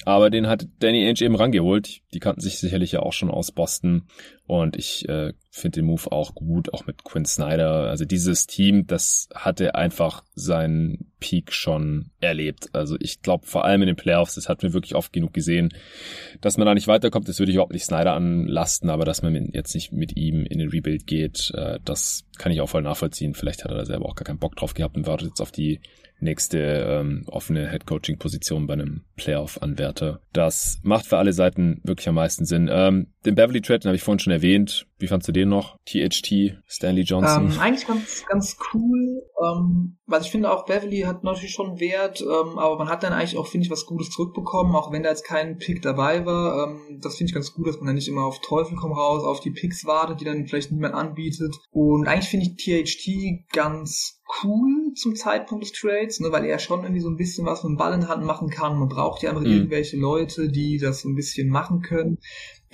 Aber den hat Danny Ainge eben rangeholt. Die kannten sich sicherlich ja auch schon aus Boston. Und ich äh, finde den Move auch gut, auch mit Quinn Snyder. Also dieses Team, das hatte einfach seinen Peak schon erlebt. Also ich glaube vor allem in den Playoffs, das hat mir wirklich oft genug gesehen, dass man da nicht weiterkommt. Das würde ich überhaupt nicht Snyder anlasten, aber dass man jetzt nicht mit ihm in den Rebuild geht, äh, das kann ich auch voll nachvollziehen. Vielleicht hat er da selber auch gar keinen Bock drauf gehabt und wartet jetzt auf die nächste ähm, offene Head-Coaching-Position bei einem Playoff-Anwärter. Das macht für alle Seiten wirklich am meisten Sinn. Ähm, den Beverly Trade habe ich vorhin schon erwähnt. Wie fandst du den noch? THT, Stanley Johnson? Ähm, eigentlich ganz, ganz cool, ähm, weil ich finde auch Beverly hat natürlich schon Wert, ähm, aber man hat dann eigentlich auch, finde ich, was Gutes zurückbekommen, auch wenn da jetzt kein Pick dabei war. Ähm, das finde ich ganz gut, dass man dann nicht immer auf Teufel komm raus, auf die Picks wartet, die dann vielleicht niemand anbietet. Und eigentlich finde ich THT ganz cool zum Zeitpunkt des Trades, ne, weil er schon irgendwie so ein bisschen was mit dem Ball in Hand machen kann. Man braucht ja einfach mhm. irgendwelche Leute, die das so ein bisschen machen können.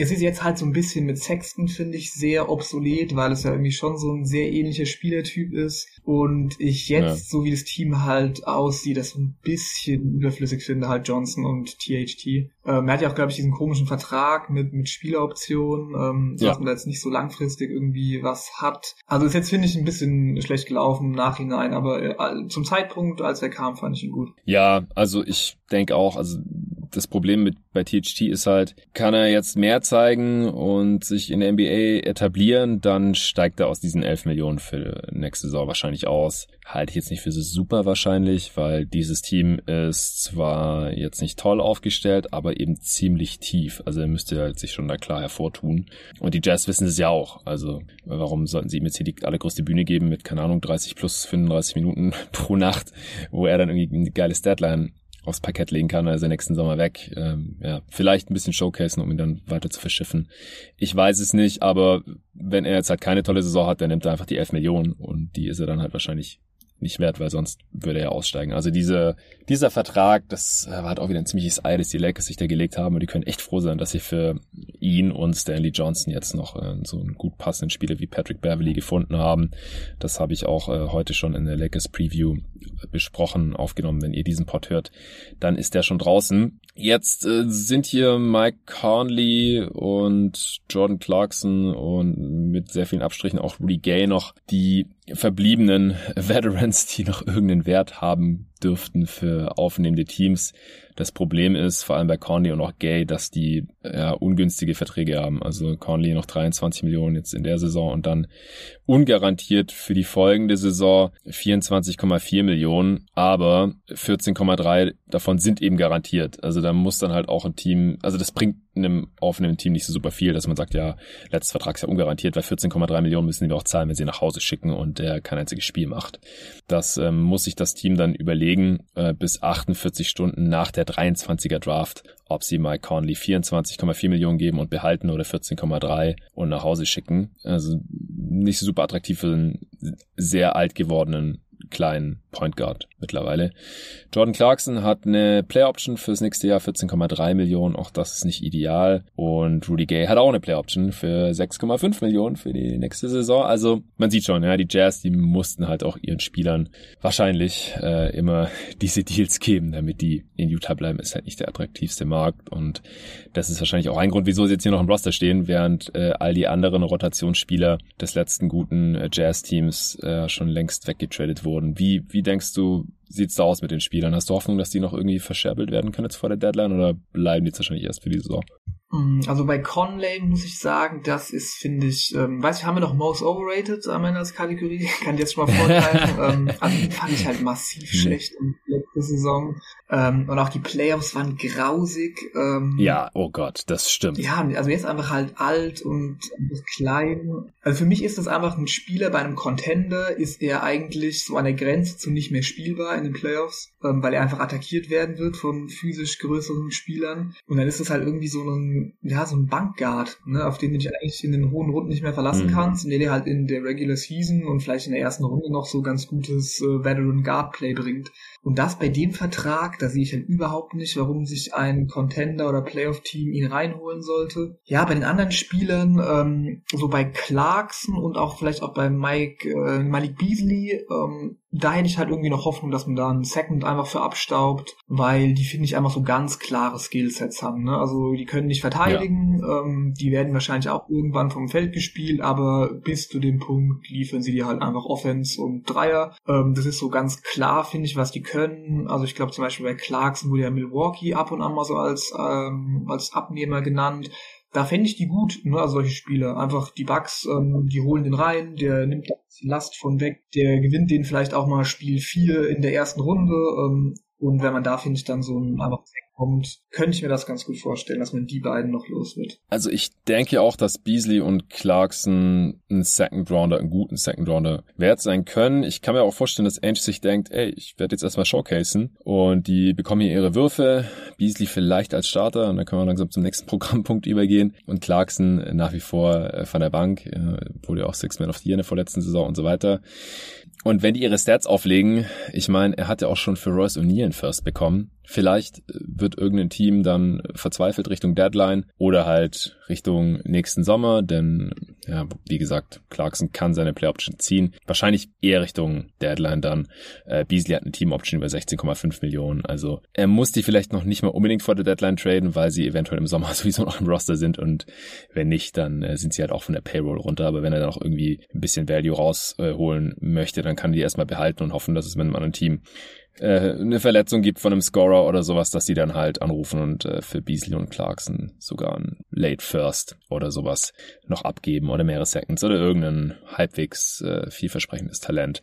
Es ist jetzt halt so ein bisschen mit Sexton, finde ich, sehr obsolet, weil es ja irgendwie schon so ein sehr ähnlicher Spielertyp ist. Und ich jetzt, ja. so wie das Team halt aussieht, das so ein bisschen überflüssig finde, halt Johnson und THT. Ähm, er hat ja auch, glaube ich, diesen komischen Vertrag mit, mit Spieleroptionen, ähm, ja. dass man da jetzt nicht so langfristig irgendwie was hat. Also ist jetzt, finde ich, ein bisschen schlecht gelaufen im Nachhinein, aber äh, zum Zeitpunkt, als er kam, fand ich ihn gut. Ja, also ich denke auch, also das Problem mit bei THT ist halt, kann er jetzt mehr zeigen und sich in der NBA etablieren, dann steigt er aus diesen 11 Millionen für nächste Saison wahrscheinlich aus. Halte ich jetzt nicht für super wahrscheinlich, weil dieses Team ist zwar jetzt nicht toll aufgestellt, aber eben ziemlich tief. Also er müsste halt sich schon da klar hervortun. Und die Jazz wissen es ja auch. Also warum sollten sie ihm jetzt hier die allergrößte Bühne geben mit, keine Ahnung, 30 plus 35 Minuten pro Nacht, wo er dann irgendwie eine geile Statline aufs Parkett legen kann, also nächsten Sommer weg. Ähm, ja, vielleicht ein bisschen showcasen, um ihn dann weiter zu verschiffen. Ich weiß es nicht, aber wenn er jetzt halt keine tolle Saison hat, dann nimmt er einfach die 11 Millionen und die ist er dann halt wahrscheinlich nicht wert, weil sonst würde er aussteigen. Also diese, dieser Vertrag, das äh, war halt auch wieder ein ziemliches Ei, das die Lakers sich da gelegt haben und die können echt froh sein, dass sie für ihn und Stanley Johnson jetzt noch äh, so einen gut passenden Spieler wie Patrick Beverly gefunden haben. Das habe ich auch äh, heute schon in der Lakers Preview besprochen, aufgenommen. Wenn ihr diesen Pod hört, dann ist der schon draußen. Jetzt äh, sind hier Mike Conley und Jordan Clarkson und mit sehr vielen Abstrichen auch Rudy Gay noch die verbliebenen Veterans, die noch irgendeinen Wert haben dürften für aufnehmende Teams. Das Problem ist, vor allem bei Conley und auch Gay, dass die ja, ungünstige Verträge haben. Also Conley noch 23 Millionen jetzt in der Saison und dann ungarantiert für die folgende Saison 24,4 Millionen, aber 14,3 davon sind eben garantiert. Also da muss dann halt auch ein Team, also das bringt einem offenen Team nicht so super viel, dass man sagt, ja, letztes Vertragsjahr ungarantiert, weil 14,3 Millionen müssen wir auch zahlen, wenn sie nach Hause schicken und der kein einziges Spiel macht. Das ähm, muss sich das Team dann überlegen, äh, bis 48 Stunden nach der 23er Draft, ob sie Mike Conley 24,4 Millionen geben und behalten oder 14,3 und nach Hause schicken. Also nicht super attraktiv für einen sehr alt gewordenen kleinen Point Guard mittlerweile. Jordan Clarkson hat eine Player Option fürs nächste Jahr 14,3 Millionen, auch das ist nicht ideal. Und Rudy Gay hat auch eine Player Option für 6,5 Millionen für die nächste Saison. Also man sieht schon, ja, die Jazz, die mussten halt auch ihren Spielern wahrscheinlich äh, immer diese Deals geben, damit die in Utah bleiben. Ist halt nicht der attraktivste Markt und das ist wahrscheinlich auch ein Grund, wieso sie jetzt hier noch im Roster stehen, während äh, all die anderen Rotationsspieler des letzten guten äh, Jazz-Teams äh, schon längst weggetradet wurden. Wie, wie denkst du, sieht's da aus mit den Spielern? Hast du Hoffnung, dass die noch irgendwie verscherbelt werden können jetzt vor der Deadline oder bleiben die jetzt wahrscheinlich erst für die Saison? Mm, also bei Conley muss ich sagen, das ist, finde ich, ähm, weiß ich, haben wir noch Most Overrated am Ende als Kategorie? Kann ich jetzt schon mal vorgreifen. ähm, also den fand ich halt massiv schlecht in letzter Saison. Ähm, und auch die Playoffs waren grausig. Ähm, ja, oh Gott, das stimmt. Ja, also jetzt einfach halt alt und klein. Also für mich ist das einfach ein Spieler bei einem Contender, ist er eigentlich so an der Grenze zu nicht mehr spielbar in den Playoffs, ähm, weil er einfach attackiert werden wird von physisch größeren Spielern. Und dann ist das halt irgendwie so ein, ja, so ein Bankguard, ne, auf den du dich eigentlich in den hohen Runden nicht mehr verlassen mhm. kannst und der dir halt in der Regular Season und vielleicht in der ersten Runde noch so ganz gutes äh, Veteran Guard Play bringt. Und das bei dem Vertrag, da sehe ich halt überhaupt nicht, warum sich ein Contender oder Playoff-Team ihn reinholen sollte. Ja, bei den anderen Spielern, ähm, so bei Clarkson und auch vielleicht auch bei Mike, äh, Malik Beasley, ähm, da hätte ich halt irgendwie noch Hoffnung, dass man da einen Second einfach für abstaubt, weil die finde ich einfach so ganz klare Skillsets haben. Ne? Also die können nicht verteidigen, ja. ähm, die werden wahrscheinlich auch irgendwann vom Feld gespielt, aber bis zu dem Punkt liefern sie dir halt einfach Offense und Dreier. Ähm, das ist so ganz klar, finde ich, was die können. Also ich glaube zum Beispiel bei Clarkson wurde ja Milwaukee ab und an mal so als, ähm, als Abnehmer genannt da fände ich die gut, ne, also solche Spiele. Einfach die Bugs, ähm, die holen den rein, der nimmt die Last von weg, der gewinnt den vielleicht auch mal Spiel 4 in der ersten Runde. Ähm, und wenn man da, finde ich, dann so ein einfach kommt, könnte ich mir das ganz gut vorstellen, dass man die beiden noch los wird. Also ich denke auch, dass Beasley und Clarkson einen Second Rounder, einen guten Second Rounder wert sein können. Ich kann mir auch vorstellen, dass Ainge sich denkt, ey, ich werde jetzt erstmal showcasen und die bekommen hier ihre Würfe. Beasley vielleicht als Starter und dann können wir langsam zum nächsten Programmpunkt übergehen und Clarkson nach wie vor äh, von der Bank, äh, wurde ja auch Six Man of the Year in der vorletzten Saison und so weiter. Und wenn die ihre Stats auflegen, ich meine, er hat ja auch schon für Royce O'Neill einen First bekommen. Vielleicht wird irgendein Team dann verzweifelt Richtung Deadline oder halt Richtung nächsten Sommer, denn ja, wie gesagt, Clarkson kann seine Play Option ziehen. Wahrscheinlich eher Richtung Deadline dann. Äh, Beasley hat eine Team Option über 16,5 Millionen. Also er muss die vielleicht noch nicht mal unbedingt vor der Deadline traden, weil sie eventuell im Sommer sowieso noch im Roster sind und wenn nicht, dann äh, sind sie halt auch von der Payroll runter. Aber wenn er dann auch irgendwie ein bisschen Value rausholen äh, möchte, dann kann die erstmal behalten und hoffen, dass es mit einem anderen Team äh, eine Verletzung gibt von einem Scorer oder sowas, dass die dann halt anrufen und äh, für Beasley und Clarkson sogar ein Late First oder sowas noch abgeben oder mehrere Seconds oder irgendein halbwegs äh, vielversprechendes Talent.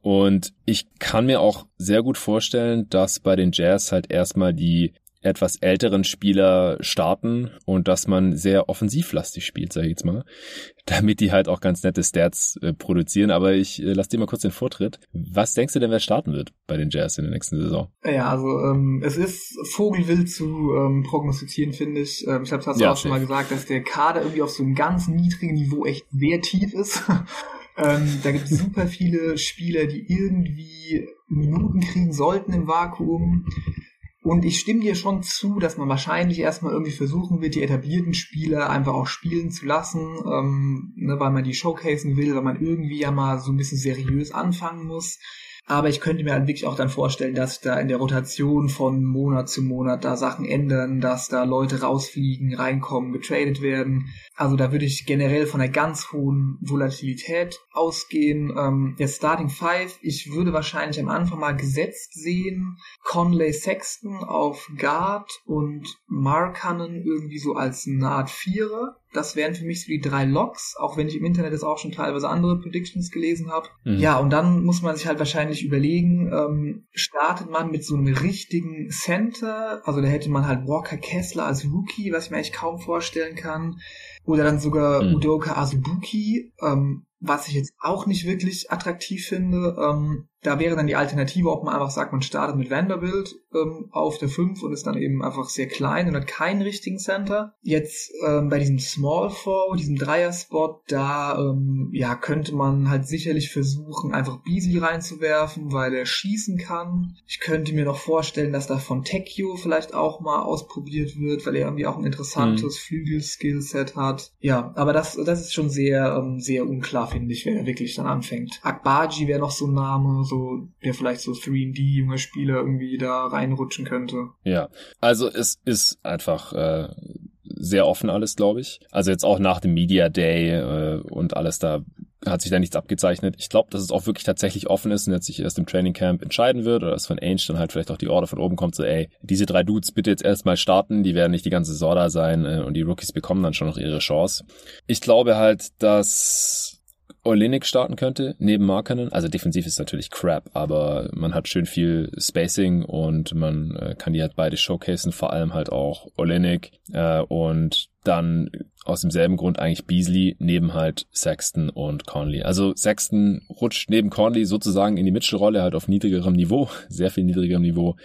Und ich kann mir auch sehr gut vorstellen, dass bei den Jazz halt erstmal die etwas älteren Spieler starten und dass man sehr offensivlastig spielt, sage ich jetzt mal, damit die halt auch ganz nette Stats äh, produzieren. Aber ich äh, lass dir mal kurz den Vortritt. Was denkst du denn, wer starten wird bei den Jazz in der nächsten Saison? Ja, also ähm, es ist vogelwild zu ähm, prognostizieren, finde ich. Ähm, ich glaube, das hast du ja, auch schon mal gesagt, dass der Kader irgendwie auf so einem ganz niedrigen Niveau echt sehr tief ist. ähm, da gibt es super viele Spieler, die irgendwie Minuten kriegen sollten im Vakuum. Und ich stimme dir schon zu, dass man wahrscheinlich erstmal irgendwie versuchen wird, die etablierten Spieler einfach auch spielen zu lassen, ähm, ne, weil man die showcasen will, weil man irgendwie ja mal so ein bisschen seriös anfangen muss. Aber ich könnte mir halt wirklich auch dann vorstellen, dass da in der Rotation von Monat zu Monat da Sachen ändern, dass da Leute rausfliegen, reinkommen, getradet werden. Also da würde ich generell von einer ganz hohen Volatilität ausgehen. Ähm, der Starting Five, ich würde wahrscheinlich am Anfang mal gesetzt sehen. Conley Sexton auf Guard und Markanen irgendwie so als eine Art Vierer. Das wären für mich so die drei Logs, auch wenn ich im Internet jetzt auch schon teilweise andere Predictions gelesen habe. Mhm. Ja, und dann muss man sich halt wahrscheinlich überlegen, ähm, startet man mit so einem richtigen Center, also da hätte man halt Walker Kessler als Rookie, was ich mir eigentlich kaum vorstellen kann, oder dann sogar mhm. Udoka Azubuki, ähm, was ich jetzt auch nicht wirklich attraktiv finde. Ähm, da wäre dann die Alternative, ob man einfach sagt, man startet mit Vanderbilt ähm, auf der 5 und ist dann eben einfach sehr klein und hat keinen richtigen Center. Jetzt ähm, bei diesem Small Four, diesem Dreier-Spot, da ähm, ja, könnte man halt sicherlich versuchen, einfach Beasley reinzuwerfen, weil er schießen kann. Ich könnte mir noch vorstellen, dass da von Tekio vielleicht auch mal ausprobiert wird, weil er irgendwie auch ein interessantes mhm. Flügel-Skillset hat. Ja, aber das, das ist schon sehr, ähm, sehr unklar, finde ich, wer er wirklich dann anfängt. Akbaji wäre noch so ein Name, so, der vielleicht so 3D junge Spieler irgendwie da reinrutschen könnte. Ja, also es ist einfach äh, sehr offen alles, glaube ich. Also jetzt auch nach dem Media Day äh, und alles da hat sich da nichts abgezeichnet. Ich glaube, dass es auch wirklich tatsächlich offen ist und jetzt sich erst im Training Camp entscheiden wird oder dass von Ainge dann halt vielleicht auch die Order von oben kommt, so ey, diese drei Dudes bitte jetzt erstmal starten, die werden nicht die ganze Saison da sein äh, und die Rookies bekommen dann schon noch ihre Chance. Ich glaube halt, dass Olenek starten könnte, neben Markanen. Also defensiv ist natürlich crap, aber man hat schön viel Spacing und man äh, kann die halt beide showcasen, vor allem halt auch Olenek äh, und dann aus demselben Grund eigentlich Beasley neben halt Sexton und Conley. Also Sexton rutscht neben Conley sozusagen in die Mitchell-Rolle halt auf niedrigerem Niveau, sehr viel niedrigerem Niveau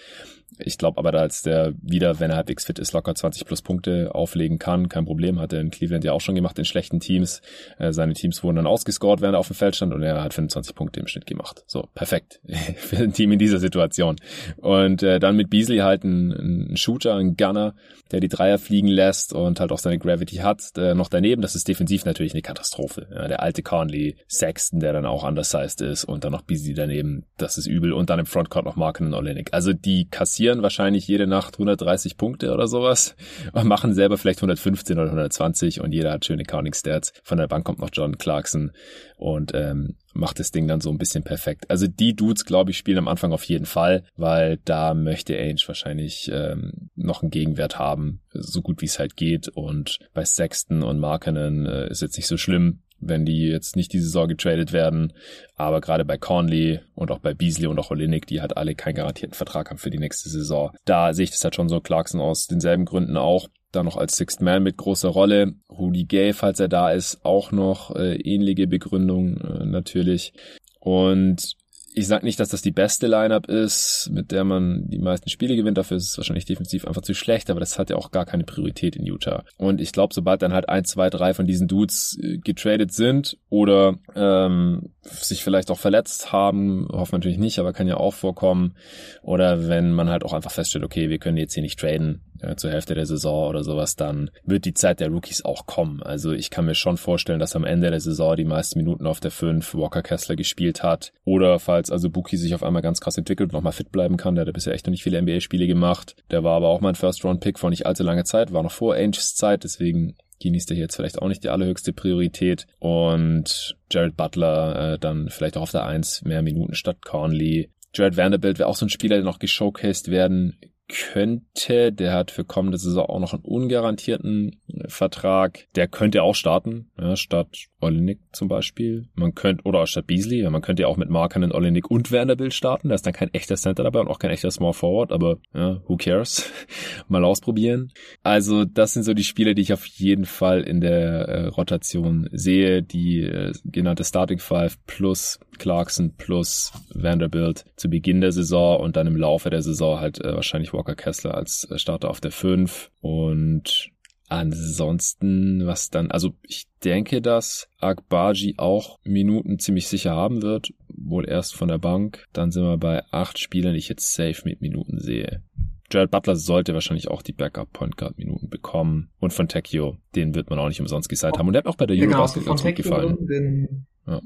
ich glaube aber, dass der wieder, wenn er halbwegs fit ist, locker 20 plus Punkte auflegen kann. Kein Problem. Hat er in Cleveland ja auch schon gemacht in schlechten Teams. Äh, seine Teams wurden dann ausgescored, während er auf dem Feld stand und er hat 25 Punkte im Schnitt gemacht. So, perfekt für ein Team in dieser Situation. Und äh, dann mit Beasley halt ein, ein Shooter, ein Gunner, der die Dreier fliegen lässt und halt auch seine Gravity hat. Äh, noch daneben, das ist defensiv natürlich eine Katastrophe. Ja, der alte Conley, Sexton, der dann auch undersized ist und dann noch Beasley daneben, das ist übel. Und dann im Frontcourt noch Marken und Olenek. Also die kassieren wahrscheinlich jede Nacht 130 Punkte oder sowas und machen selber vielleicht 115 oder 120 und jeder hat schöne Counting Stats. Von der Bank kommt noch John Clarkson und ähm, macht das Ding dann so ein bisschen perfekt. Also die Dudes, glaube ich, spielen am Anfang auf jeden Fall, weil da möchte Ainge wahrscheinlich ähm, noch einen Gegenwert haben, so gut wie es halt geht. Und bei Sexton und Markenen äh, ist jetzt nicht so schlimm, wenn die jetzt nicht diese Saison getradet werden. Aber gerade bei Conley und auch bei Beasley und auch Olinik, die halt alle keinen garantierten Vertrag haben für die nächste Saison. Da sehe ich das halt schon so Clarkson aus denselben Gründen auch. Da noch als Sixth Man mit großer Rolle. Rudy Gay, falls er da ist, auch noch äh, ähnliche Begründung äh, natürlich. Und ich sage nicht, dass das die beste Lineup ist, mit der man die meisten Spiele gewinnt. Dafür ist es wahrscheinlich defensiv einfach zu schlecht, aber das hat ja auch gar keine Priorität in Utah. Und ich glaube, sobald dann halt ein, zwei, drei von diesen Dudes äh, getradet sind oder ähm, sich vielleicht auch verletzt haben, hoffen natürlich nicht, aber kann ja auch vorkommen. Oder wenn man halt auch einfach feststellt, okay, wir können jetzt hier nicht traden, ja, zur Hälfte der Saison oder sowas, dann wird die Zeit der Rookies auch kommen. Also ich kann mir schon vorstellen, dass am Ende der Saison die meisten Minuten auf der 5 Walker Kessler gespielt hat. Oder falls also Buki sich auf einmal ganz krass entwickelt und nochmal fit bleiben kann, der hat bisher echt noch nicht viele NBA-Spiele gemacht. Der war aber auch mein First-Round-Pick vor nicht allzu langer Zeit, war noch vor Ainges Zeit, deswegen genießt er hier jetzt vielleicht auch nicht die allerhöchste Priorität. Und Jared Butler äh, dann vielleicht auch auf der 1 mehr Minuten statt Conley. Jared Vanderbilt wäre auch so ein Spieler, der noch geshowcased werden könnte. Der hat für kommende Saison auch noch einen ungarantierten äh, Vertrag. Der könnte auch starten, ja, statt Olenik zum Beispiel. Man könnte, oder statt Beasley, man könnte ja auch mit Markanen, Olenik und Vanderbilt starten. Da ist dann kein echter Center dabei und auch kein echter Small Forward, aber ja, who cares? Mal ausprobieren. Also das sind so die Spiele, die ich auf jeden Fall in der äh, Rotation sehe. Die äh, genannte Starting Five plus Clarkson plus Vanderbilt zu Beginn der Saison und dann im Laufe der Saison halt äh, wahrscheinlich Walker Kessler als äh, Starter auf der 5 und Ansonsten, was dann, also ich denke, dass Akbaji auch Minuten ziemlich sicher haben wird, wohl erst von der Bank. Dann sind wir bei acht Spielern, die ich jetzt safe mit Minuten sehe. Jared Butler sollte wahrscheinlich auch die Backup Point Guard Minuten bekommen. Und von Tekio, den wird man auch nicht umsonst gesagt haben. Und der hat auch bei der Eurobasket genau, ganz gut gefallen. Den, ja.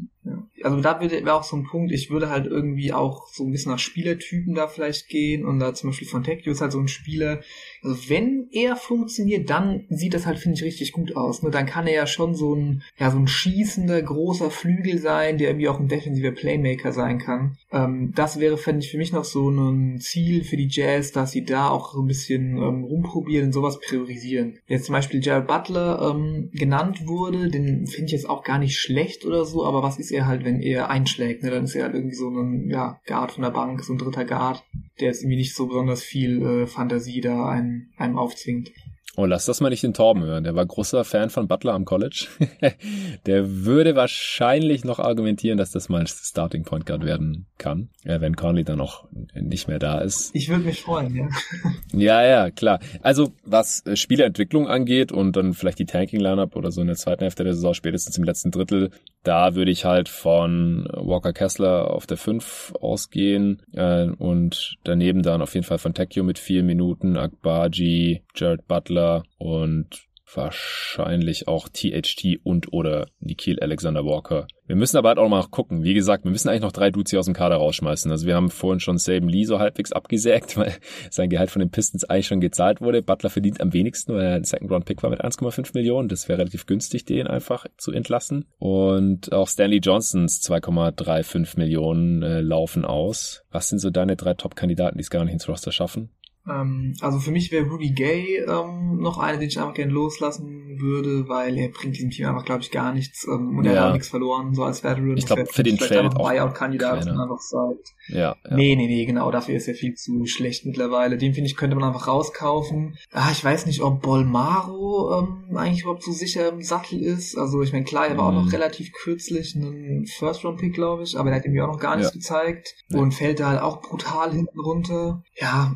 also da wäre auch so ein Punkt, ich würde halt irgendwie auch so ein bisschen nach Spielertypen da vielleicht gehen und da zum Beispiel von Tecchio ist halt so ein Spieler, also wenn er funktioniert, dann sieht das halt, finde ich, richtig gut aus. Ne? Dann kann er ja schon so ein, ja, so ein schießender, großer Flügel sein, der irgendwie auch ein defensiver Playmaker sein kann. Ähm, das wäre, fände ich, für mich noch so ein Ziel für die Jazz, dass sie da auch so ein bisschen ähm, rumprobieren und sowas priorisieren. Jetzt zum Beispiel Jared Butler ähm, genannt wurde, den finde ich jetzt auch gar nicht schlecht oder so, aber was ist er halt, wenn er einschlägt? Ne? Dann ist er halt irgendwie so ein, ja, Guard von der Bank, so ein dritter Guard, der jetzt irgendwie nicht so besonders viel äh, Fantasie da ein einem, aufzwingt. Oh, lass das mal nicht den Torben hören. Der war großer Fan von Butler am College. der würde wahrscheinlich noch argumentieren, dass das mal Starting Point Guard werden kann, äh, wenn Conley dann auch nicht mehr da ist. Ich würde mich freuen, ja. ja, ja, klar. Also, was äh, Spielerentwicklung angeht und dann vielleicht die Tanking Lineup oder so in der zweiten Hälfte der Saison, spätestens im letzten Drittel, da würde ich halt von Walker Kessler auf der 5 ausgehen äh, und daneben dann auf jeden Fall von Tecchio mit vier Minuten, Akbaji, Jared Butler und wahrscheinlich auch THT und oder Nikhil Alexander Walker. Wir müssen aber halt auch mal gucken. Wie gesagt, wir müssen eigentlich noch drei Dudes hier aus dem Kader rausschmeißen. Also wir haben vorhin schon Saban Lee so halbwegs abgesägt, weil sein Gehalt von den Pistons eigentlich schon gezahlt wurde. Butler verdient am wenigsten, weil er ein Second Round Pick war mit 1,5 Millionen. Das wäre relativ günstig, den einfach zu entlassen. Und auch Stanley Johnsons 2,35 Millionen äh, laufen aus. Was sind so deine drei Top-Kandidaten, die es gar nicht ins Roster schaffen? Ähm, also für mich wäre Rudy Gay ähm, noch einer, den ich einfach gerne loslassen würde, weil er bringt diesem Team einfach, glaube ich, gar nichts ähm, und ja. er hat nichts verloren, so als Veteran. Ich glaube, für den Trade auch Buyout-Kandidat einfach sagt. Ja, ja. Nee, nee, nee, genau, dafür ist er viel zu schlecht mittlerweile. Den, finde ich, könnte man einfach rauskaufen. Ah, ich weiß nicht, ob Bolmaro ähm, eigentlich überhaupt so sicher im Sattel ist. Also ich meine, klar, er war mhm. auch noch mhm. relativ kürzlich ein First-Round-Pick, glaube ich, aber er hat irgendwie auch noch gar nichts gezeigt und fällt da halt auch brutal hinten runter. Ja,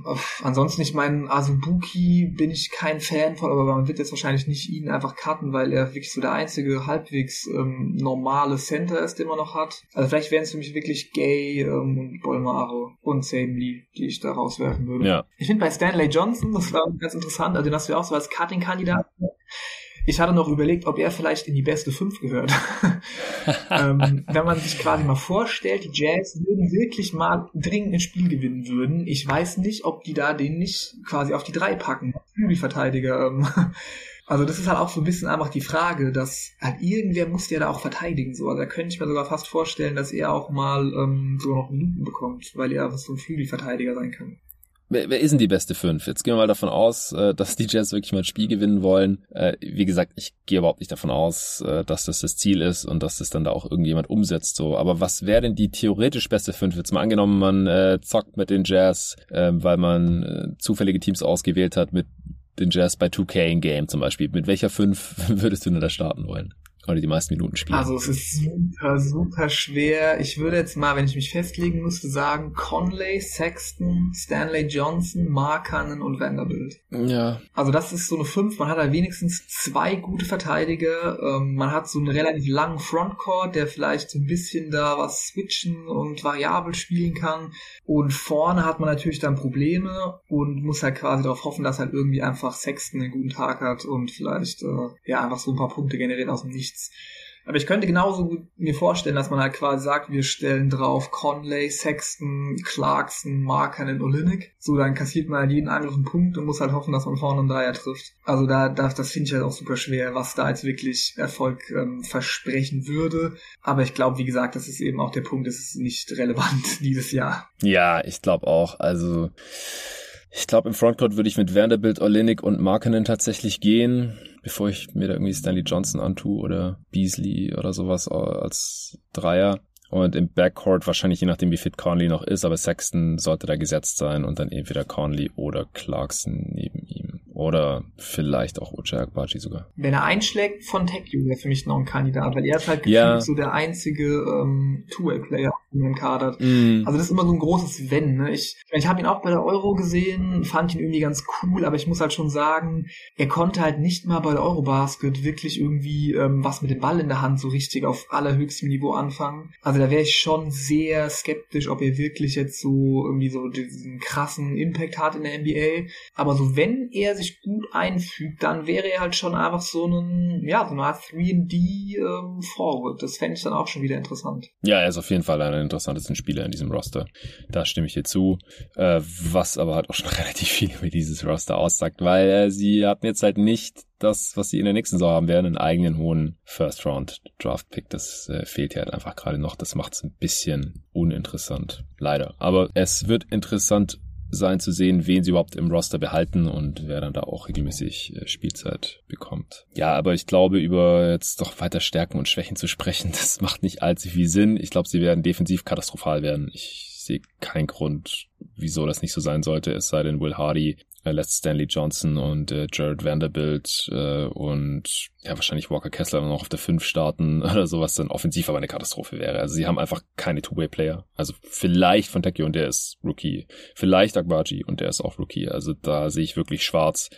ansonsten, ich meine, Azubuki bin ich kein Fan von, aber man wird jetzt wahrscheinlich nicht ihn einfach cutten, weil er wirklich so der einzige halbwegs ähm, normale Center ist, den man noch hat. Also vielleicht wären es für mich wirklich Gay ähm, und Bolmaro und Sam Lee, die ich da rauswerfen würde. Ja. Ich finde bei Stanley Johnson, das war ganz interessant, also den hast du ja auch so als Cutting-Kandidat. Ich hatte noch überlegt, ob er vielleicht in die beste fünf gehört. ähm, wenn man sich quasi mal vorstellt, die Jazz würden wirklich mal dringend ein Spiel gewinnen würden. Ich weiß nicht, ob die da den nicht quasi auf die drei packen. Flügelverteidiger. Ähm. Also das ist halt auch so ein bisschen einfach die Frage, dass halt irgendwer muss ja da auch verteidigen. So. Also da könnte ich mir sogar fast vorstellen, dass er auch mal ähm, sogar noch Minuten bekommt, weil er so ein Flügelverteidiger sein kann. Wer, wer ist denn die beste fünf? Jetzt gehen wir mal davon aus, äh, dass die Jazz wirklich mal ein Spiel gewinnen wollen. Äh, wie gesagt, ich gehe überhaupt nicht davon aus, äh, dass das das Ziel ist und dass das dann da auch irgendjemand umsetzt. So, aber was wäre denn die theoretisch beste fünf? Jetzt mal angenommen, man äh, zockt mit den Jazz, äh, weil man äh, zufällige Teams ausgewählt hat mit den Jazz bei 2K in Game zum Beispiel. Mit welcher fünf würdest du denn da starten wollen? Oder die meisten Minuten spielen. Also es ist super, super schwer. Ich würde jetzt mal, wenn ich mich festlegen müsste, sagen Conley, Sexton, Stanley Johnson, Markanen und Vanderbilt. Ja. Also das ist so eine 5. Man hat da wenigstens zwei gute Verteidiger. Ähm, man hat so einen relativ langen Frontcourt, der vielleicht so ein bisschen da was switchen und variabel spielen kann. Und vorne hat man natürlich dann Probleme und muss halt quasi darauf hoffen, dass halt irgendwie einfach Sexton einen guten Tag hat und vielleicht äh, ja einfach so ein paar Punkte generiert aus dem Nichts nichts. Aber ich könnte genauso mir vorstellen, dass man halt quasi sagt, wir stellen drauf Conley, Sexton, Clarkson, Markanen, Olinik. So, dann kassiert man halt jeden Angriff einen Punkt und muss halt hoffen, dass man vorne einen Dreier trifft. Also da, da das finde ich halt auch super schwer, was da jetzt wirklich Erfolg ähm, versprechen würde. Aber ich glaube, wie gesagt, das ist eben auch der Punkt, das ist nicht relevant dieses Jahr. Ja, ich glaube auch. Also ich glaube, im Frontcourt würde ich mit Vanderbilt, Olinik und Markanen tatsächlich gehen bevor ich mir da irgendwie Stanley Johnson antue oder Beasley oder sowas als Dreier. Und im Backcourt wahrscheinlich je nachdem, wie fit Conley noch ist, aber Sexton sollte da gesetzt sein und dann entweder Conley oder Clarkson neben. Oder vielleicht auch Uche Akbaji sogar. Wenn er einschlägt, von Tech wäre für mich noch ein Kandidat, weil er ist halt ja. so der einzige ähm, Two-Way-Player im Kader. Mm. Also das ist immer so ein großes Wenn. Ne? Ich, ich habe ihn auch bei der Euro gesehen, fand ihn irgendwie ganz cool, aber ich muss halt schon sagen, er konnte halt nicht mal bei der Eurobasket wirklich irgendwie ähm, was mit dem Ball in der Hand so richtig auf allerhöchstem Niveau anfangen. Also da wäre ich schon sehr skeptisch, ob er wirklich jetzt so irgendwie so diesen krassen Impact hat in der NBA. Aber so wenn er sich gut einfügt, dann wäre er halt schon einfach so ein, ja, so eine Art 3D ähm, Forward. Das fände ich dann auch schon wieder interessant. Ja, er ist auf jeden Fall einer der interessantesten Spieler in diesem Roster. Da stimme ich dir zu. Äh, was aber halt auch schon relativ viel über dieses Roster aussagt, weil äh, sie hatten jetzt halt nicht das, was sie in der nächsten Saison haben werden, einen eigenen hohen First-Round-Draft-Pick. Das äh, fehlt ja halt einfach gerade noch. Das macht es ein bisschen uninteressant. Leider. Aber es wird interessant sein zu sehen, wen sie überhaupt im Roster behalten und wer dann da auch regelmäßig äh, Spielzeit bekommt. Ja, aber ich glaube, über jetzt doch weiter Stärken und Schwächen zu sprechen, das macht nicht allzu viel Sinn. Ich glaube, sie werden defensiv katastrophal werden. Ich sehe keinen Grund, wieso das nicht so sein sollte, es sei denn, Will Hardy lässt Stanley Johnson und äh, Jared Vanderbilt äh, und ja wahrscheinlich Walker Kessler noch auf der 5 starten oder sowas dann offensiv aber eine Katastrophe wäre. Also sie haben einfach keine Two-Way-Player. Also vielleicht von Tekio und der ist Rookie. Vielleicht Agbaji und der ist auch Rookie. Also da sehe ich wirklich schwarz.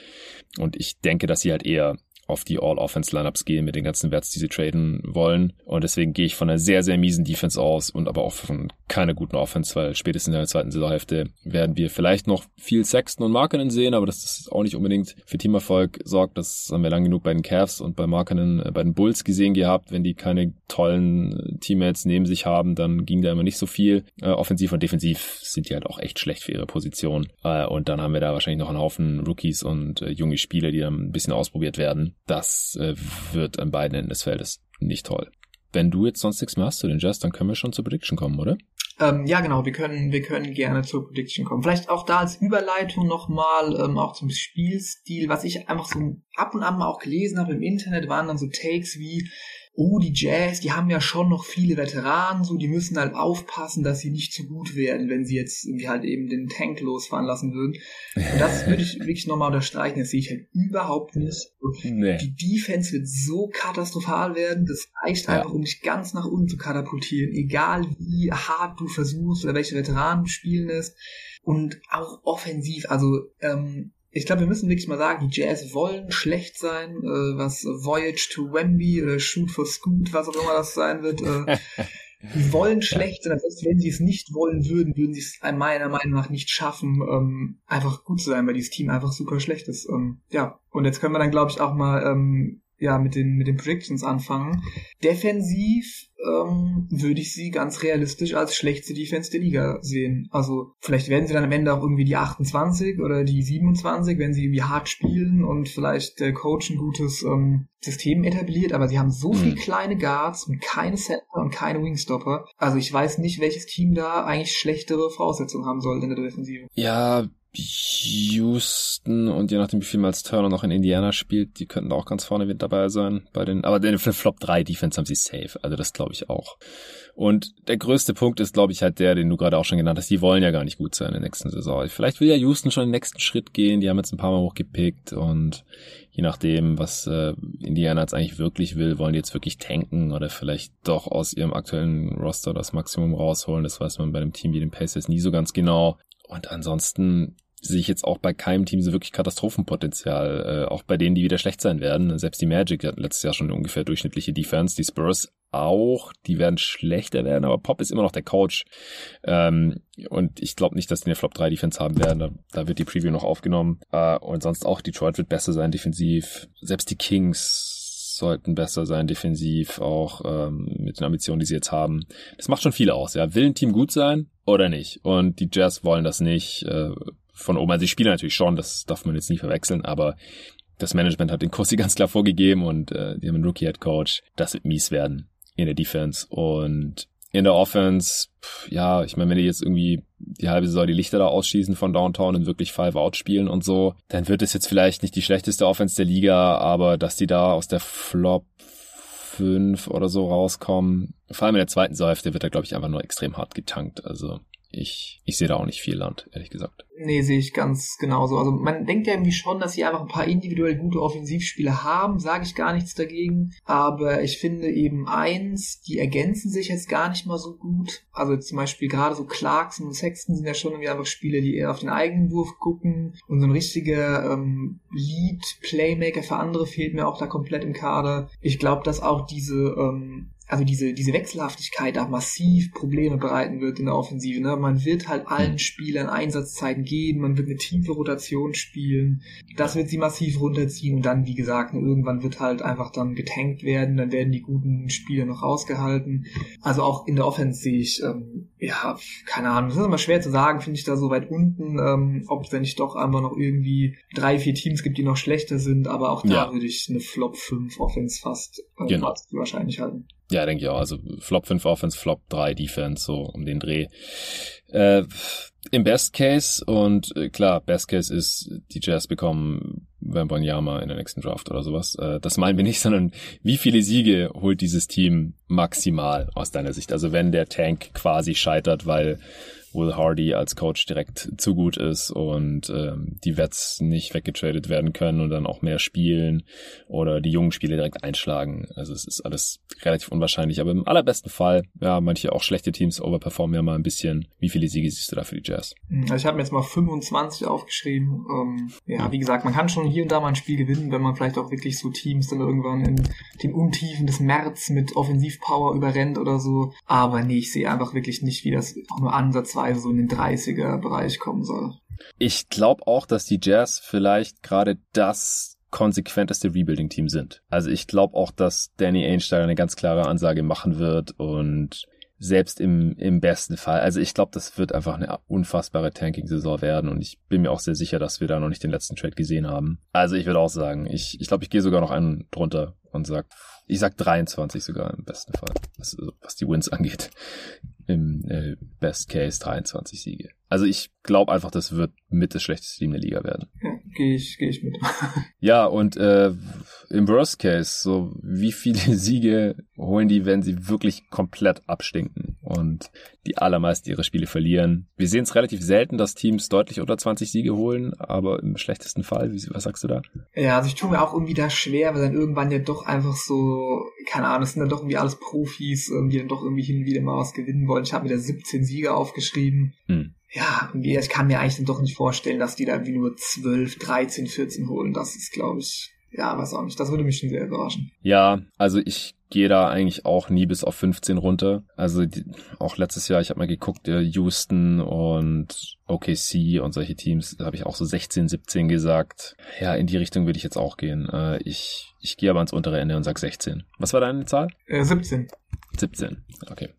Und ich denke, dass sie halt eher auf die All-Offense-Lineups gehen mit den ganzen Werts, die sie traden wollen. Und deswegen gehe ich von einer sehr, sehr miesen Defense aus und aber auch von keiner guten Offense, weil spätestens in der zweiten Saisonhälfte werden wir vielleicht noch viel Sexton und Markenen sehen, aber das ist auch nicht unbedingt für Teamerfolg sorgt. Das haben wir lang genug bei den Cavs und bei Markenen, äh, bei den Bulls gesehen gehabt. Wenn die keine tollen Teammates neben sich haben, dann ging da immer nicht so viel. Äh, offensiv und defensiv sind die halt auch echt schlecht für ihre Position. Äh, und dann haben wir da wahrscheinlich noch einen Haufen Rookies und äh, junge Spieler, die dann ein bisschen ausprobiert werden das äh, wird an beiden Enden des Feldes nicht toll. Wenn du jetzt sonst nichts mehr hast zu den Jazz, dann können wir schon zur Prediction kommen, oder? Ähm, ja, genau, wir können, wir können gerne zur Prediction kommen. Vielleicht auch da als Überleitung nochmal, ähm, auch zum Spielstil, was ich einfach so ab und an mal auch gelesen habe im Internet, waren dann so Takes wie, oh, die Jazz, die haben ja schon noch viele Veteranen, so, die müssen halt aufpassen, dass sie nicht zu gut werden, wenn sie jetzt irgendwie halt eben den Tank losfahren lassen würden. Und das würde ich wirklich nochmal unterstreichen, das sehe ich halt überhaupt nicht. Nee. Die Defense wird so katastrophal werden, das reicht ja. einfach, um dich ganz nach unten zu katapultieren, egal wie hart du versuchst oder welche Veteranen du spielen lässt. Und auch offensiv, also ähm, ich glaube, wir müssen wirklich mal sagen, die Jazz wollen schlecht sein, äh, was Voyage to Wemby oder Shoot for Scoot, was auch immer das sein wird. Äh, die wollen schlecht sein, selbst wenn sie es nicht wollen würden, würden sie es meiner Meinung nach nicht schaffen, ähm, einfach gut zu sein, weil dieses Team einfach super schlecht ist. Ähm, ja, und jetzt können wir dann, glaube ich, auch mal ähm, ja, mit den, mit den Predictions anfangen. Defensiv ähm, würde ich sie ganz realistisch als schlechteste Defense der Liga sehen. Also vielleicht werden sie dann am Ende auch irgendwie die 28 oder die 27, wenn sie irgendwie hart spielen und vielleicht der Coach ein gutes ähm, System etabliert, aber sie haben so mhm. viele kleine Guards und keine Center und keine Wingstopper. Also ich weiß nicht, welches Team da eigentlich schlechtere Voraussetzungen haben sollte in der Defensive. Ja, Houston und je nachdem, wie viel Miles Turner noch in Indiana spielt, die könnten auch ganz vorne mit dabei sein bei den, aber den Flop 3 Defense haben sie safe, also das glaube ich auch. Und der größte Punkt ist, glaube ich, halt der, den du gerade auch schon genannt hast, die wollen ja gar nicht gut sein in der nächsten Saison. Vielleicht will ja Houston schon den nächsten Schritt gehen, die haben jetzt ein paar Mal hochgepickt und je nachdem, was äh, Indiana jetzt eigentlich wirklich will, wollen die jetzt wirklich tanken oder vielleicht doch aus ihrem aktuellen Roster das Maximum rausholen. Das weiß man bei einem Team wie den Pacers nie so ganz genau. Und ansonsten sehe ich jetzt auch bei keinem Team so wirklich Katastrophenpotenzial. Äh, auch bei denen, die wieder schlecht sein werden. Selbst die Magic hatten letztes Jahr schon ungefähr durchschnittliche Defense. Die Spurs auch. Die werden schlechter werden, aber Pop ist immer noch der Coach. Ähm, und ich glaube nicht, dass die eine Flop 3 Defense haben werden. Da, da wird die Preview noch aufgenommen. Äh, und sonst auch Detroit wird besser sein defensiv. Selbst die Kings sollten besser sein defensiv, auch ähm, mit den Ambitionen, die sie jetzt haben. Das macht schon viel aus. Ja, will ein Team gut sein oder nicht? Und die Jazz wollen das nicht. Äh, von oben. Also sie spielen natürlich schon, das darf man jetzt nie verwechseln, aber das Management hat den Kurs ganz klar vorgegeben und äh, die haben einen Rookie-Head Coach. Das wird mies werden in der Defense und in der Offense, ja, ich meine, wenn die jetzt irgendwie die halbe Saison die Lichter da ausschießen von Downtown und wirklich Five-Out spielen und so, dann wird es jetzt vielleicht nicht die schlechteste Offense der Liga, aber dass die da aus der Flop 5 oder so rauskommen, vor allem in der zweiten Saisonhälfte wird da, glaube ich, einfach nur extrem hart getankt. Also ich, ich sehe da auch nicht viel Land, ehrlich gesagt. Nee, sehe ich ganz genauso. Also man denkt ja irgendwie schon, dass sie einfach ein paar individuell gute Offensivspiele haben, sage ich gar nichts dagegen. Aber ich finde eben eins, die ergänzen sich jetzt gar nicht mal so gut. Also zum Beispiel gerade so Clarkson und Sexton sind ja schon irgendwie einfach Spiele, die eher auf den eigenen Wurf gucken. Und so ein richtiger ähm, Lead-Playmaker für andere fehlt mir auch da komplett im Kader. Ich glaube, dass auch diese ähm, also diese, diese Wechselhaftigkeit da massiv Probleme bereiten wird in der Offensive. Ne? Man wird halt allen hm. Spielern Einsatzzeiten geben, man wird eine tiefe Rotation spielen. Das wird sie massiv runterziehen und dann, wie gesagt, ne, irgendwann wird halt einfach dann getankt werden, dann werden die guten Spieler noch rausgehalten. Also auch in der Offense sehe ich, ähm, ja, keine Ahnung, das ist immer schwer zu sagen, finde ich da so weit unten, ähm, ob es denn nicht doch einfach noch irgendwie drei, vier Teams gibt, die noch schlechter sind, aber auch da ja. würde ich eine Flop 5 Offense fast äh, genau. wahrscheinlich halten. Ja, denke ich auch. Also Flop 5 Offense, Flop 3 Defense, so um den Dreh. Äh, Im Best Case und äh, klar, Best Case ist, die Jazz bekommen Wembanyama in der nächsten Draft oder sowas. Äh, das meinen wir nicht, sondern wie viele Siege holt dieses Team maximal aus deiner Sicht? Also wenn der Tank quasi scheitert, weil Will Hardy als Coach direkt zu gut ist und ähm, die Vets nicht weggetradet werden können und dann auch mehr spielen oder die jungen Spiele direkt einschlagen. Also es ist alles relativ unwahrscheinlich, aber im allerbesten Fall, ja, manche auch schlechte Teams overperformen ja mal ein bisschen. Wie viele Siege siehst du da für die Jazz? Also ich habe mir jetzt mal 25 aufgeschrieben. Ähm, ja, wie gesagt, man kann schon hier und da mal ein Spiel gewinnen, wenn man vielleicht auch wirklich so Teams dann irgendwann in den Untiefen des März mit Offensivpower überrennt oder so. Aber nee, ich sehe einfach wirklich nicht, wie das auch nur ansatzweise ansatzweise so in den 30er-Bereich kommen soll. Ich glaube auch, dass die Jazz vielleicht gerade das konsequenteste Rebuilding-Team sind. Also ich glaube auch, dass Danny Ainge da eine ganz klare Ansage machen wird und selbst im, im besten Fall. Also ich glaube, das wird einfach eine unfassbare Tanking-Saison werden und ich bin mir auch sehr sicher, dass wir da noch nicht den letzten Trade gesehen haben. Also ich würde auch sagen, ich, ich glaube, ich gehe sogar noch einen drunter und sag, ich sag 23 sogar im besten Fall, was, was die Wins angeht im äh, Best Case 23 Siege. Also ich glaube einfach, das wird mit das schlechteste Team der Liga werden. Ja, gehe ich, geh ich mit. ja, und äh, im Worst Case, so wie viele Siege holen die, wenn sie wirklich komplett abstinken und die allermeisten ihre Spiele verlieren? Wir sehen es relativ selten, dass Teams deutlich unter 20 Siege holen, aber im schlechtesten Fall, wie, was sagst du da? Ja, also ich tue mir auch irgendwie da schwer, weil dann irgendwann ja doch einfach so, keine Ahnung, es sind dann doch irgendwie alles Profis, die dann doch irgendwie hin und wieder mal was gewinnen wollen. Ich habe mir da 17 Siege aufgeschrieben. Hm ja, ich kann mir eigentlich dann doch nicht vorstellen, dass die da wie nur 12, 13, 14 holen. Das ist, glaube ich, ja, weiß auch nicht. Das würde mich schon sehr überraschen. Ja, also ich gehe da eigentlich auch nie bis auf 15 runter. Also die, auch letztes Jahr, ich habe mal geguckt, Houston und OKC und solche Teams, da habe ich auch so 16, 17 gesagt. Ja, in die Richtung würde ich jetzt auch gehen. Äh, ich, ich gehe aber ans untere Ende und sag 16. Was war deine Zahl? Äh, 17. 17. Okay.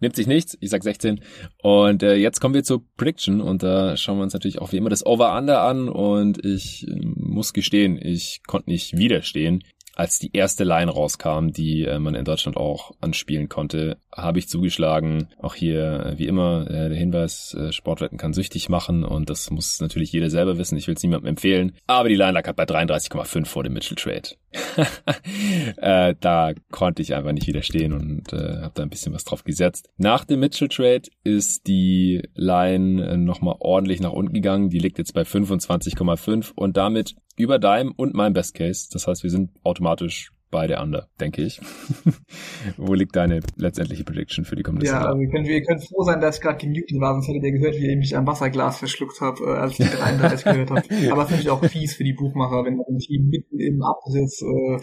Nimmt sich nichts, ich sag 16. Und äh, jetzt kommen wir zur Prediction und da schauen wir uns natürlich auch wie immer das Over-Under an und ich äh, muss gestehen, ich konnte nicht widerstehen als die erste Line rauskam, die äh, man in Deutschland auch anspielen konnte, habe ich zugeschlagen. Auch hier, äh, wie immer, äh, der Hinweis, äh, Sportwetten kann süchtig machen und das muss natürlich jeder selber wissen. Ich will es niemandem empfehlen. Aber die Line lag halt bei 33,5 vor dem Mitchell Trade. äh, da konnte ich einfach nicht widerstehen und äh, habe da ein bisschen was drauf gesetzt. Nach dem Mitchell Trade ist die Line äh, nochmal ordentlich nach unten gegangen. Die liegt jetzt bei 25,5 und damit über deinem und meinem Best Case. Das heißt, wir sind automatisch beide under, denke ich. Wo liegt deine letztendliche Prediction für die kommende Saison? Ja, also wir können, wir können froh sein, dass ich gerade gemutet war, sonst hättet ihr gehört, wie ich mich am Wasserglas verschluckt habe, äh, als ich die 33 gehört habe. Aber finde ich auch fies für die Buchmacher, wenn ein Team mitten im Abriss äh,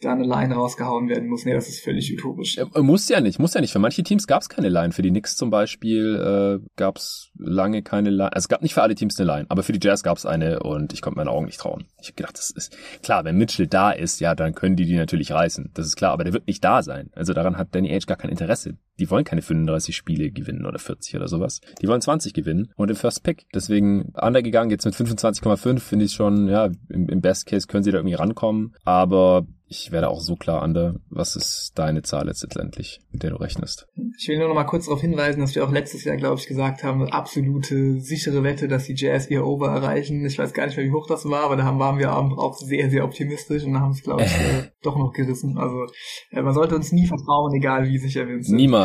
da eine Line rausgehauen werden muss. Nee, das ist völlig utopisch. Ja, muss ja nicht, muss ja nicht. Für manche Teams gab es keine Line. Für die Knicks zum Beispiel äh, gab es lange keine Line. Also es gab nicht für alle Teams eine Line, aber für die Jazz gab es eine und ich konnte meinen Augen nicht trauen. Ich habe gedacht, das ist klar, wenn Mitchell da ist, ja, dann können die die natürlich reißen. Das ist klar, aber der wird nicht da sein. Also daran hat Danny Age gar kein Interesse. Die wollen keine 35 Spiele gewinnen oder 40 oder sowas. Die wollen 20 gewinnen und im First Pick. Deswegen undergegangen jetzt mit 25,5 finde ich schon, ja, im, im Best Case können sie da irgendwie rankommen, aber ich werde auch so klar under. Was ist deine Zahl jetzt letztendlich, mit der du rechnest? Ich will nur noch mal kurz darauf hinweisen, dass wir auch letztes Jahr, glaube ich, gesagt haben, absolute sichere Wette, dass die Jazz ihr Over erreichen. Ich weiß gar nicht mehr, wie hoch das war, aber da waren wir auch sehr, sehr optimistisch und haben es, glaube ich, äh, doch noch gerissen. Also äh, man sollte uns nie vertrauen, egal wie sicher wir sind. Niemals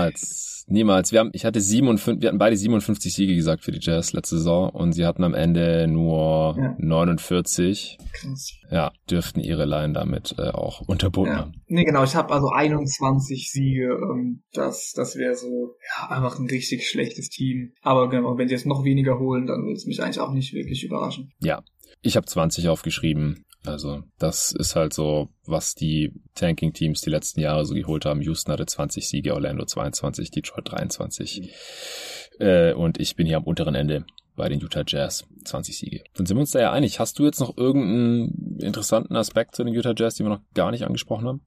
niemals. Wir haben, ich hatte 57, wir hatten beide 57 Siege gesagt für die Jazz letzte Saison und sie hatten am Ende nur ja. 49. Krass. Ja, dürften ihre Line damit äh, auch unterboten ja. haben. Nee, genau, ich habe also 21 Siege. Ähm, das das wäre so ja, einfach ein richtig schlechtes Team. Aber genau, wenn sie jetzt noch weniger holen, dann würde es mich eigentlich auch nicht wirklich überraschen. Ja, ich habe 20 aufgeschrieben. Also das ist halt so, was die Tanking-Teams die letzten Jahre so geholt haben. Houston hatte 20 Siege, Orlando 22, Detroit 23. Mhm. Äh, und ich bin hier am unteren Ende bei den Utah Jazz. 20 Siege. Dann sind wir uns da ja einig. Hast du jetzt noch irgendeinen interessanten Aspekt zu den Utah Jazz, den wir noch gar nicht angesprochen haben?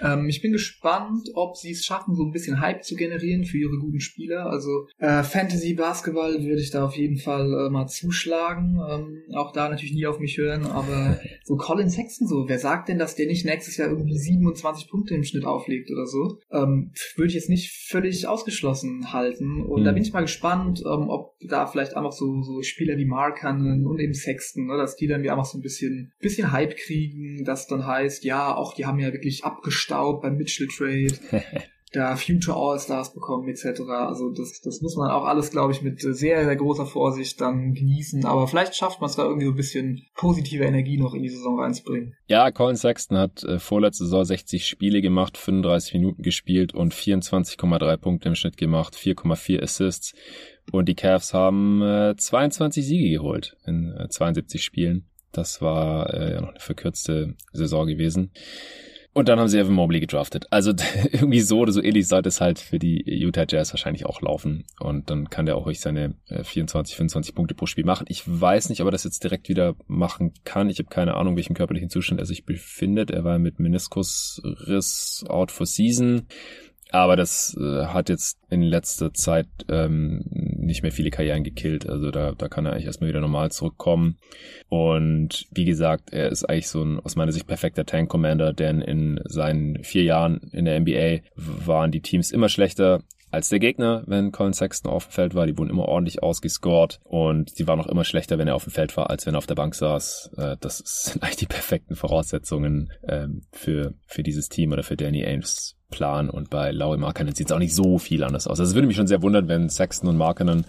Ähm, ich bin gespannt, ob sie es schaffen, so ein bisschen Hype zu generieren für ihre guten Spieler. Also äh, Fantasy Basketball würde ich da auf jeden Fall äh, mal zuschlagen. Ähm, auch da natürlich nie auf mich hören, aber so Colin Sexton so, wer sagt denn, dass der nicht nächstes Jahr irgendwie 27 Punkte im Schnitt auflegt oder so? Ähm, würde ich jetzt nicht völlig ausgeschlossen halten. Und hm. da bin ich mal gespannt, ähm, ob da vielleicht einfach so, so Spieler wie Markanen und eben Sexton, ne, dass die dann wie einfach so ein bisschen, bisschen Hype kriegen, das dann heißt, ja, auch die haben ja wirklich abgestaubt beim Mitchell Trade. da Future All-Stars bekommen etc. Also das, das muss man auch alles, glaube ich, mit sehr, sehr großer Vorsicht dann genießen. Aber vielleicht schafft man es da irgendwie so ein bisschen positive Energie noch in die Saison reinzubringen. Ja, Colin Sexton hat äh, vorletzte Saison 60 Spiele gemacht, 35 Minuten gespielt und 24,3 Punkte im Schnitt gemacht, 4,4 Assists. Und die Cavs haben äh, 22 Siege geholt in äh, 72 Spielen. Das war äh, ja noch eine verkürzte Saison gewesen. Und dann haben sie Evan Mobley gedraftet. Also irgendwie so oder so ähnlich sollte es halt für die Utah Jazz wahrscheinlich auch laufen. Und dann kann der auch ruhig seine 24, äh, 25 Punkte pro Spiel machen. Ich weiß nicht, ob er das jetzt direkt wieder machen kann. Ich habe keine Ahnung, welchen körperlichen Zustand er sich befindet. Er war mit Meniskusriss out for season. Aber das äh, hat jetzt in letzter Zeit ähm, nicht mehr viele Karrieren gekillt. Also da, da kann er eigentlich erstmal wieder normal zurückkommen. Und wie gesagt, er ist eigentlich so ein aus meiner Sicht perfekter Tank Commander, denn in seinen vier Jahren in der NBA waren die Teams immer schlechter als der Gegner, wenn Colin Sexton auf dem Feld war. Die wurden immer ordentlich ausgescored und die waren auch immer schlechter, wenn er auf dem Feld war, als wenn er auf der Bank saß. Äh, das sind eigentlich die perfekten Voraussetzungen ähm, für, für dieses Team oder für Danny Ainge Plan und bei Laurie Markkanen sieht es auch nicht so viel anders aus. Also es würde mich schon sehr wundern, wenn Sexton und Markkanen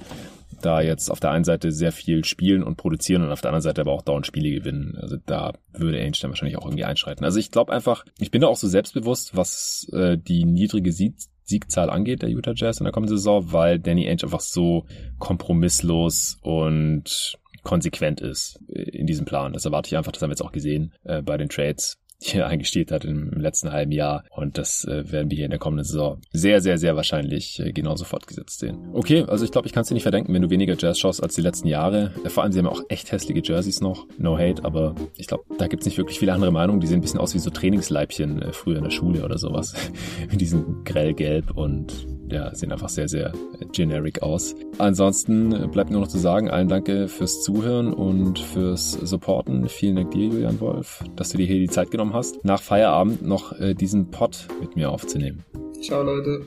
da jetzt auf der einen Seite sehr viel spielen und produzieren und auf der anderen Seite aber auch dauernd Spiele gewinnen. Also da würde Ainge dann wahrscheinlich auch irgendwie einschreiten. Also ich glaube einfach, ich bin da auch so selbstbewusst, was äh, die niedrige Sieg Siegzahl angeht, der Utah Jazz in der kommenden Saison, weil Danny Ainge einfach so kompromisslos und konsequent ist in diesem Plan. Das erwarte ich einfach, das haben wir jetzt auch gesehen äh, bei den Trades die er eingestellt hat im, letzten halben Jahr. Und das äh, werden wir hier in der kommenden Saison sehr, sehr, sehr wahrscheinlich äh, genauso fortgesetzt sehen. Okay, also ich glaube, ich kann es dir nicht verdenken, wenn du weniger Jazz schaust als die letzten Jahre. Äh, vor allem, sie haben auch echt hässliche Jerseys noch. No hate, aber ich glaube, da gibt's nicht wirklich viele andere Meinungen. Die sehen ein bisschen aus wie so Trainingsleibchen äh, früher in der Schule oder sowas. Mit diesem grellgelb und ja, sehen einfach sehr, sehr generic aus. Ansonsten bleibt nur noch zu sagen, allen danke fürs Zuhören und fürs Supporten. Vielen Dank dir, Julian Wolf, dass du dir hier die Zeit genommen hast, nach Feierabend noch äh, diesen Pod mit mir aufzunehmen. Ciao, Leute.